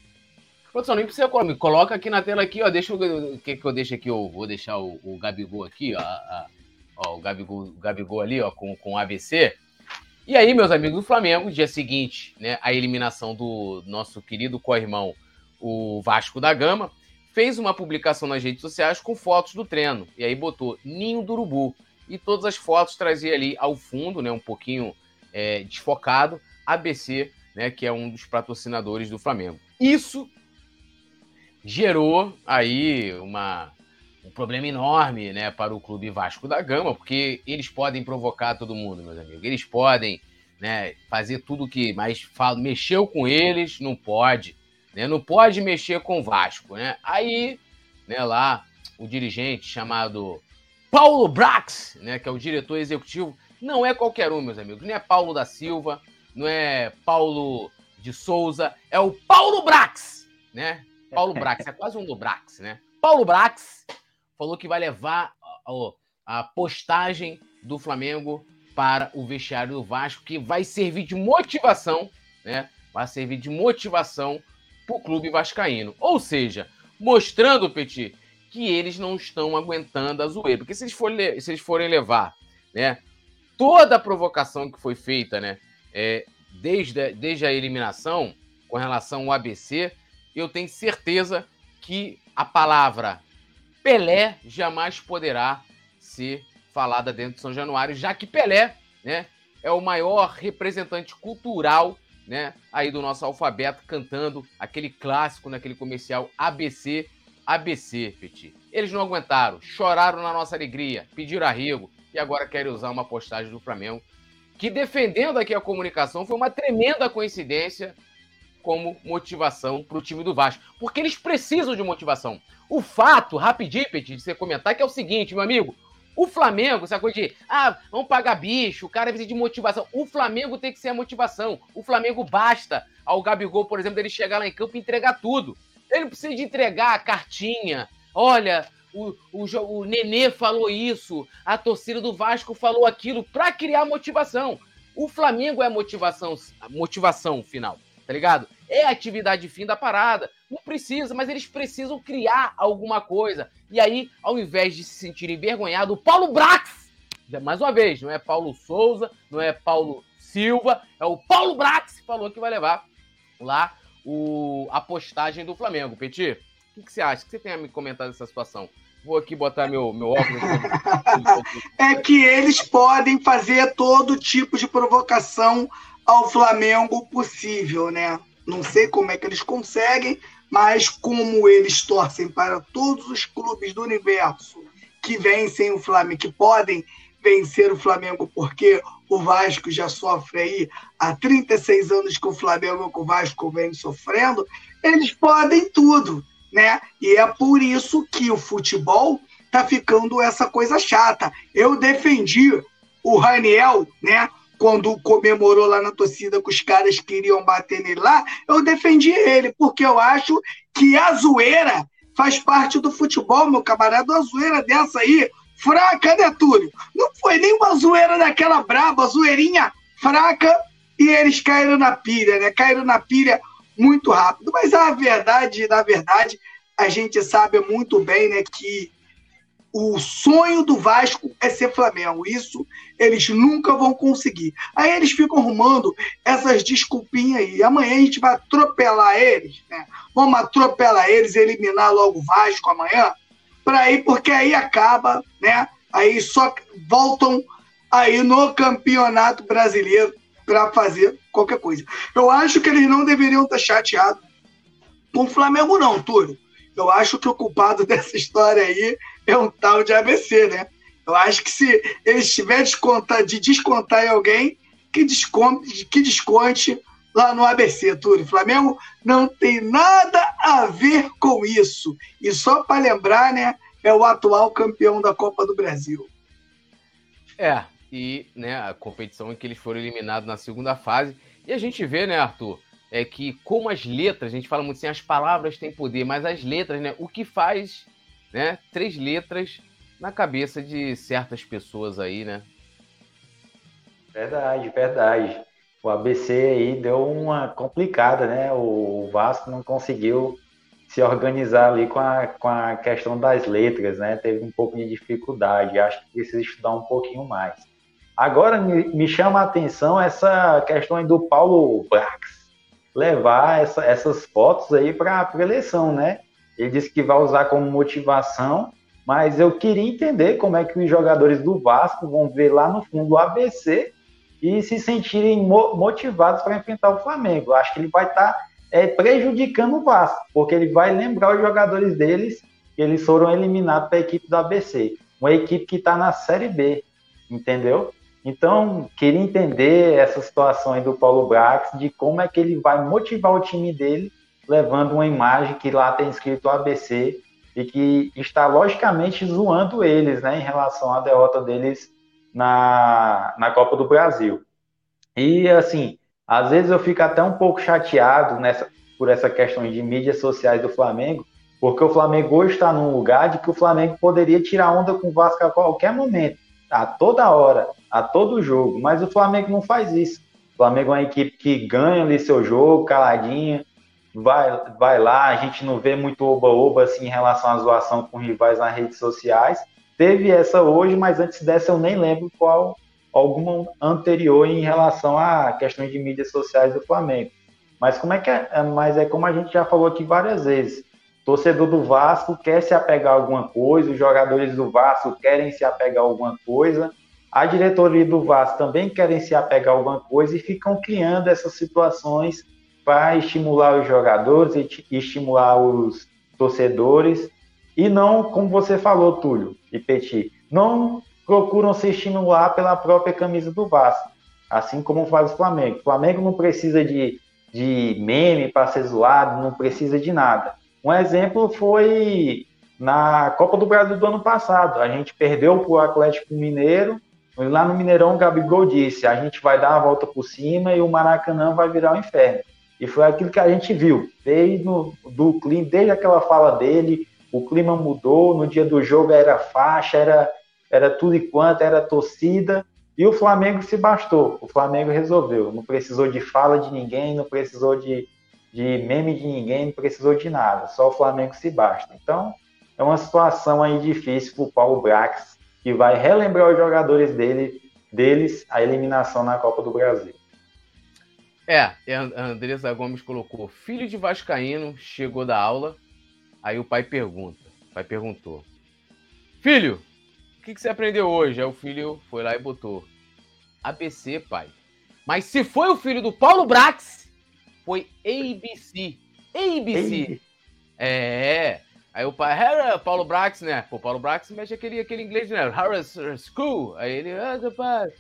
Produção, nem precisa me coloca aqui na tela aqui, ó. Deixa o que que eu deixo aqui, eu vou deixar o, o Gabigol aqui, ó, a, ó, o Gabigol, o Gabigol ali, ó, com, com ABC. E aí, meus amigos do Flamengo, dia seguinte, né, a eliminação do nosso querido co-irmão, o Vasco da Gama, fez uma publicação nas redes sociais com fotos do treino. E aí botou Ninho do Urubu. E todas as fotos trazia ali ao fundo, né, um pouquinho é, desfocado, ABC, né, que é um dos patrocinadores do Flamengo. Isso gerou aí uma, um problema enorme né, para o clube Vasco da Gama, porque eles podem provocar todo mundo, meus amigos. Eles podem né, fazer tudo que. Mas falo, mexeu com eles, não pode. Né, não pode mexer com o Vasco. Né? Aí, né, lá, o dirigente chamado Paulo Brax, né, que é o diretor executivo, não é qualquer um, meus amigos. Não é Paulo da Silva, não é Paulo de Souza, é o Paulo Brax, né? Paulo Brax, é quase um do Brax, né? Paulo Brax falou que vai levar a, a postagem do Flamengo para o vestiário do Vasco, que vai servir de motivação, né? Vai servir de motivação para o clube vascaíno. Ou seja, mostrando, Petit, que eles não estão aguentando a zoeira. Porque se eles forem, se eles forem levar né, toda a provocação que foi feita né, é, desde, desde a eliminação com relação ao ABC, eu tenho certeza que a palavra Pelé jamais poderá ser falada dentro de São Januário, já que Pelé né, é o maior representante cultural né, aí do nosso alfabeto, cantando aquele clássico naquele comercial ABC, ABC, Petit. Eles não aguentaram, choraram na nossa alegria, pediram arrego e agora querem usar uma postagem do Flamengo, que defendendo aqui a comunicação foi uma tremenda coincidência como motivação para o time do Vasco, porque eles precisam de motivação. O fato, rapidinho, de você comentar, que é o seguinte, meu amigo, o Flamengo, essa coisa de, ah, vamos pagar bicho, o cara precisa de motivação. O Flamengo tem que ser a motivação. O Flamengo basta ao Gabigol, por exemplo, ele chegar lá em campo e entregar tudo. Ele não precisa de entregar a cartinha. Olha, o, o, o Nenê falou isso, a torcida do Vasco falou aquilo, para criar motivação. O Flamengo é a motivação, a motivação final, tá ligado? É a atividade fim da parada. Não precisa, mas eles precisam criar alguma coisa. E aí, ao invés de se sentir envergonhado, o Paulo Brax, mais uma vez, não é Paulo Souza, não é Paulo Silva, é o Paulo Brax que falou que vai levar lá o, a postagem do Flamengo. Petit, o que, que, você acha? O que você tem a me comentar dessa situação? Vou aqui botar meu, meu óculos. é que eles podem fazer todo tipo de provocação ao Flamengo possível, né? Não sei como é que eles conseguem, mas como eles torcem para todos os clubes do universo que vencem o Flamengo, que podem vencer o Flamengo, porque o Vasco já sofre aí há 36 anos que o Flamengo que o Vasco vem sofrendo, eles podem tudo, né? E é por isso que o futebol tá ficando essa coisa chata. Eu defendi o Raniel, né? quando comemorou lá na torcida que os caras queriam bater nele lá, eu defendi ele, porque eu acho que a zoeira faz parte do futebol, meu camarada. Uma zoeira dessa aí, fraca, né, Túlio? Não foi nem uma zoeira daquela braba, zoeirinha fraca, e eles caíram na pilha, né? Caíram na pilha muito rápido. Mas a verdade, na verdade, a gente sabe muito bem, né, que o sonho do Vasco é ser Flamengo. Isso eles nunca vão conseguir. Aí eles ficam arrumando essas desculpinhas aí. Amanhã a gente vai atropelar eles, né? Vamos atropelar eles, eliminar logo o Vasco amanhã, para ir, porque aí acaba, né? Aí só voltam aí no Campeonato Brasileiro para fazer qualquer coisa. Eu acho que eles não deveriam estar chateados com o Flamengo, não, Túlio. Eu acho que o culpado dessa história aí é um tal de ABC, né? Eu acho que se eles tiverem descontar, de descontar em alguém, que desconte, que desconte lá no ABC, Túlio. Flamengo não tem nada a ver com isso. E só para lembrar, né, é o atual campeão da Copa do Brasil. É, e né, a competição em que eles foram eliminados na segunda fase. E a gente vê, né, Arthur, é que como as letras, a gente fala muito assim, as palavras têm poder, mas as letras, né, o que faz né? Três letras na cabeça de certas pessoas aí, né? Verdade, verdade. O ABC aí deu uma complicada, né? O Vasco não conseguiu se organizar ali com a, com a questão das letras, né? Teve um pouco de dificuldade. Acho que precisa estudar um pouquinho mais. Agora me, chama a atenção essa questão aí do Paulo Brax levar essa, essas fotos aí para a eleição, né? Ele disse que vai usar como motivação, mas eu queria entender como é que os jogadores do Vasco vão ver lá no fundo o ABC e se sentirem motivados para enfrentar o Flamengo. Acho que ele vai estar tá, é, prejudicando o Vasco, porque ele vai lembrar os jogadores deles que eles foram eliminados para a equipe do ABC, uma equipe que está na Série B, entendeu? Então, queria entender essa situação aí do Paulo Brax, de como é que ele vai motivar o time dele levando uma imagem que lá tem escrito ABC e que está logicamente zoando eles, né, em relação à derrota deles na, na Copa do Brasil. E assim, às vezes eu fico até um pouco chateado nessa, por essa questão de mídias sociais do Flamengo, porque o Flamengo hoje está num lugar de que o Flamengo poderia tirar onda com o Vasco a qualquer momento. A toda hora, a todo jogo, mas o Flamengo não faz isso. O Flamengo é uma equipe que ganha ali seu jogo, caladinha, vai, vai lá, a gente não vê muito oba-oba assim em relação à zoação com rivais nas redes sociais. Teve essa hoje, mas antes dessa eu nem lembro qual alguma anterior em relação a questões de mídias sociais do Flamengo. Mas como é que é mas é como a gente já falou aqui várias vezes. Torcedor do Vasco quer se apegar a alguma coisa, os jogadores do Vasco querem se apegar a alguma coisa, a diretoria do Vasco também querem se apegar a alguma coisa e ficam criando essas situações para estimular os jogadores e estimular os torcedores e não, como você falou, Túlio e Petit, não procuram se estimular pela própria camisa do Vasco, assim como faz o Flamengo. O Flamengo não precisa de, de meme para ser zoado, não precisa de nada. Um exemplo foi na Copa do Brasil do ano passado. A gente perdeu para o Atlético Mineiro, lá no Mineirão o Gabigol disse, a gente vai dar a volta por cima e o Maracanã vai virar o um inferno. E foi aquilo que a gente viu, desde do clima, desde aquela fala dele, o clima mudou, no dia do jogo era faixa, era, era tudo e quanto, era torcida, e o Flamengo se bastou, o Flamengo resolveu, não precisou de fala de ninguém, não precisou de, de meme de ninguém, não precisou de nada, só o Flamengo se basta. Então, é uma situação aí difícil para o Paulo Brax, que vai relembrar os jogadores dele, deles a eliminação na Copa do Brasil. É, a Andressa Gomes colocou: filho de Vascaíno chegou da aula. Aí o pai pergunta: o pai perguntou: Filho, o que, que você aprendeu hoje? Aí o filho foi lá e botou: ABC, pai. Mas se foi o filho do Paulo Brax, foi ABC. ABC. É. Aí o pai, era Paulo Brax, né? Pô, Paulo Brax mexe aquele, aquele inglês, né? Harris School. Aí ele, ah, pai,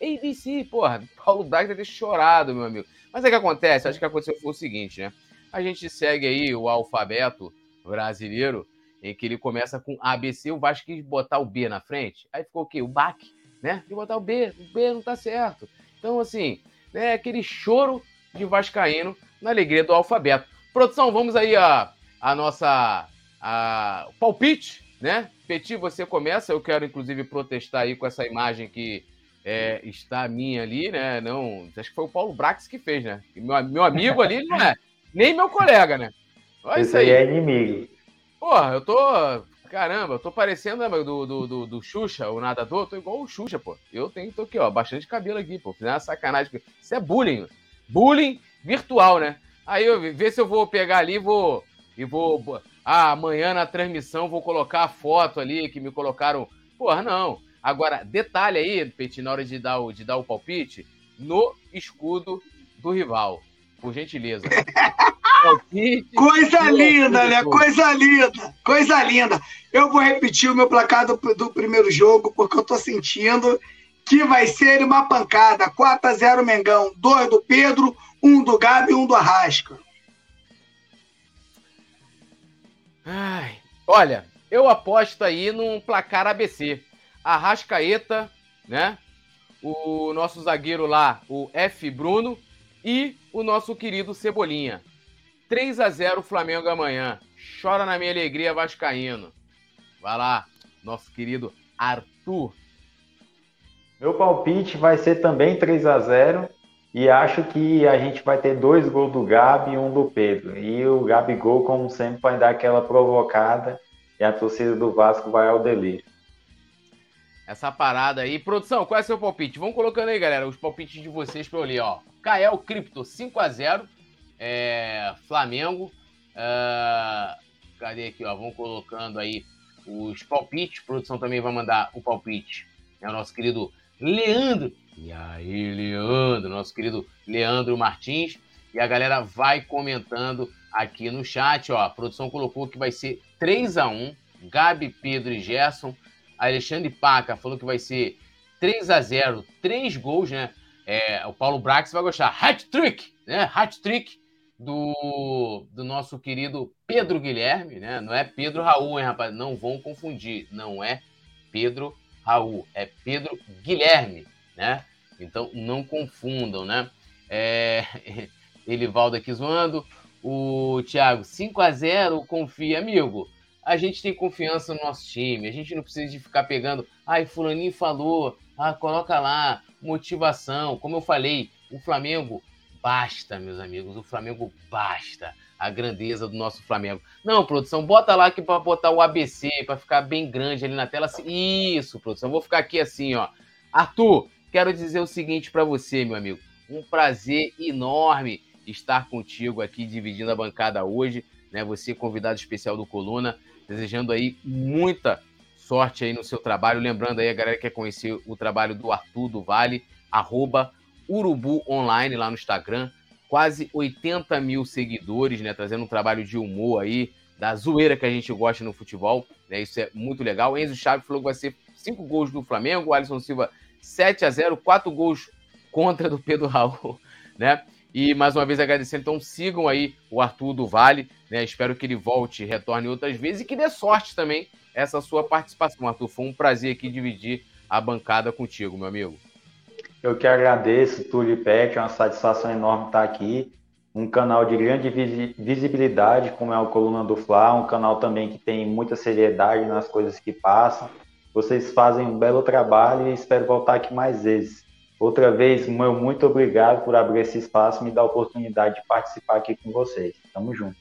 ABC, porra, Paulo Brax deve ter chorado, meu amigo. Mas é que acontece, acho que aconteceu foi o seguinte, né? A gente segue aí o alfabeto brasileiro, em que ele começa com ABC, o Vasco quis botar o B na frente, aí ficou o quê? O BAC, né? De botar o B, o B não tá certo. Então, assim, né, aquele choro de Vascaíno na alegria do alfabeto. Produção, vamos aí a, a nossa a, palpite né? Petit, você começa. Eu quero, inclusive, protestar aí com essa imagem que é, está minha ali, né? Não, acho que foi o Paulo Brax que fez, né? Meu, meu amigo ali não é nem meu colega, né? Olha Esse aí. é inimigo. Porra, eu tô. Caramba, eu tô parecendo né, do, do, do, do Xuxa, o nadador, eu tô igual o Xuxa, pô. Eu tenho, tô aqui, ó, bastante cabelo aqui, pô. Fiz uma sacanagem. Isso é bullying. Bullying virtual, né? Aí eu vê se eu vou pegar ali e vou. E vou ah, amanhã na transmissão vou colocar a foto ali que me colocaram. Porra, não. Agora, detalhe aí, Petit, na hora de dar o, de dar o palpite, no escudo do rival. Por gentileza. palpite, Coisa linda, né? Coisa linda. Coisa linda. Eu vou repetir o meu placar do, do primeiro jogo, porque eu tô sentindo que vai ser uma pancada. 4 a 0 Mengão. 2 do Pedro, 1 um do Gabi e 1 um do Arrasca. Ai, olha, eu aposto aí num placar ABC. Arrascaeta, né? O nosso zagueiro lá, o F. Bruno, e o nosso querido Cebolinha. 3 a 0 Flamengo amanhã. Chora na minha alegria, Vascaíno. Vai lá, nosso querido Arthur. Meu palpite vai ser também 3 a 0 e acho que a gente vai ter dois gols do Gabi e um do Pedro. E o Gabigol, como sempre, vai dar aquela provocada e a torcida do Vasco vai ao delírio. Essa parada aí. Produção, qual é o seu palpite? Vamos colocando aí, galera, os palpites de vocês pra eu ler, ó. Kael Cripto, 5x0. É, Flamengo. Uh, cadê aqui, ó? Vamos colocando aí os palpites. Produção também vai mandar o palpite. É o nosso querido Leandro e aí, Leandro, nosso querido Leandro Martins. E a galera vai comentando aqui no chat. Ó, a produção colocou que vai ser 3 a 1 Gabi, Pedro e Gerson. Alexandre Paca falou que vai ser 3 a 0 três gols, né? É, o Paulo Brax vai gostar. Hat-trick, né? Hat-trick do, do nosso querido Pedro Guilherme, né? Não é Pedro Raul, hein, rapaz? Não vão confundir. Não é Pedro Raul, é Pedro Guilherme né? Então não confundam, né? É... Elivaldo aqui zoando. O Thiago, 5 a 0 confia, amigo. a gente tem confiança no nosso time. A gente não precisa de ficar pegando, ai, fulaninho falou, ah, coloca lá, motivação. Como eu falei, o Flamengo basta, meus amigos, o Flamengo basta. A grandeza do nosso Flamengo. Não, produção, bota lá aqui para botar o ABC, para ficar bem grande ali na tela. Isso, produção. Vou ficar aqui assim, ó. Arthur, quero dizer o seguinte para você, meu amigo. Um prazer enorme estar contigo aqui dividindo a bancada hoje, né? Você convidado especial do Coluna, desejando aí muita sorte aí no seu trabalho. Lembrando aí a galera que quer conhecer o trabalho do Arthur do Vale, arroba Urubu Online lá no Instagram. Quase 80 mil seguidores, né? Trazendo um trabalho de humor aí, da zoeira que a gente gosta no futebol. Né? Isso é muito legal. Enzo Chaves falou que vai ser cinco gols do Flamengo. Alisson Silva, 7 a 0 quatro gols contra do Pedro Raul, né? E mais uma vez agradecendo. Então sigam aí o Arthur do Vale. Né? Espero que ele volte, retorne outras vezes e que dê sorte também essa sua participação, Arthur. Foi um prazer aqui dividir a bancada contigo, meu amigo. Eu que agradeço, Túlio Pet, é uma satisfação enorme estar aqui. Um canal de grande visibilidade, como é o Coluna do Fla, um canal também que tem muita seriedade nas coisas que passam. Vocês fazem um belo trabalho e espero voltar aqui mais vezes. Outra vez, meu muito obrigado por abrir esse espaço e me dar a oportunidade de participar aqui com vocês. Tamo junto.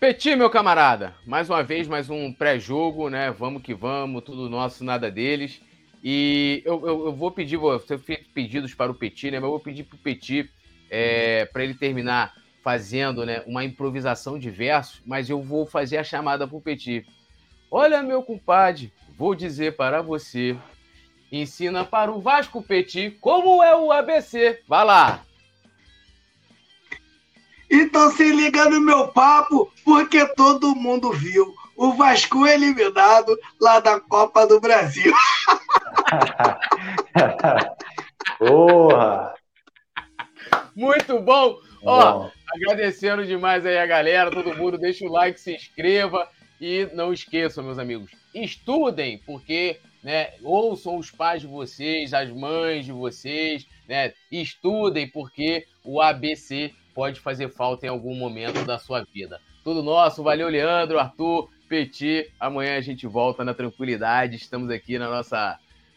Petit, meu camarada, mais uma vez, mais um pré-jogo, né? Vamos que vamos, tudo nosso, nada deles. E eu, eu, eu vou pedir, você fez pedidos para o Petit, né? Mas eu vou pedir para o Petit é, para ele terminar fazendo né, uma improvisação de versos, mas eu vou fazer a chamada para o Petit. Olha, meu compadre, vou dizer para você. Ensina para o Vasco Petit como é o ABC. Vai lá! Então se liga no meu papo, porque todo mundo viu o Vasco eliminado lá da Copa do Brasil. Porra! Muito bom! Ó, agradecendo demais aí a galera, todo mundo, deixa o like, se inscreva e não esqueçam, meus amigos, estudem, porque né, ouçam os pais de vocês, as mães de vocês, né, estudem, porque o ABC pode fazer falta em algum momento da sua vida. Tudo nosso, valeu, Leandro, Arthur, Petit. Amanhã a gente volta na tranquilidade. Estamos aqui na nossa.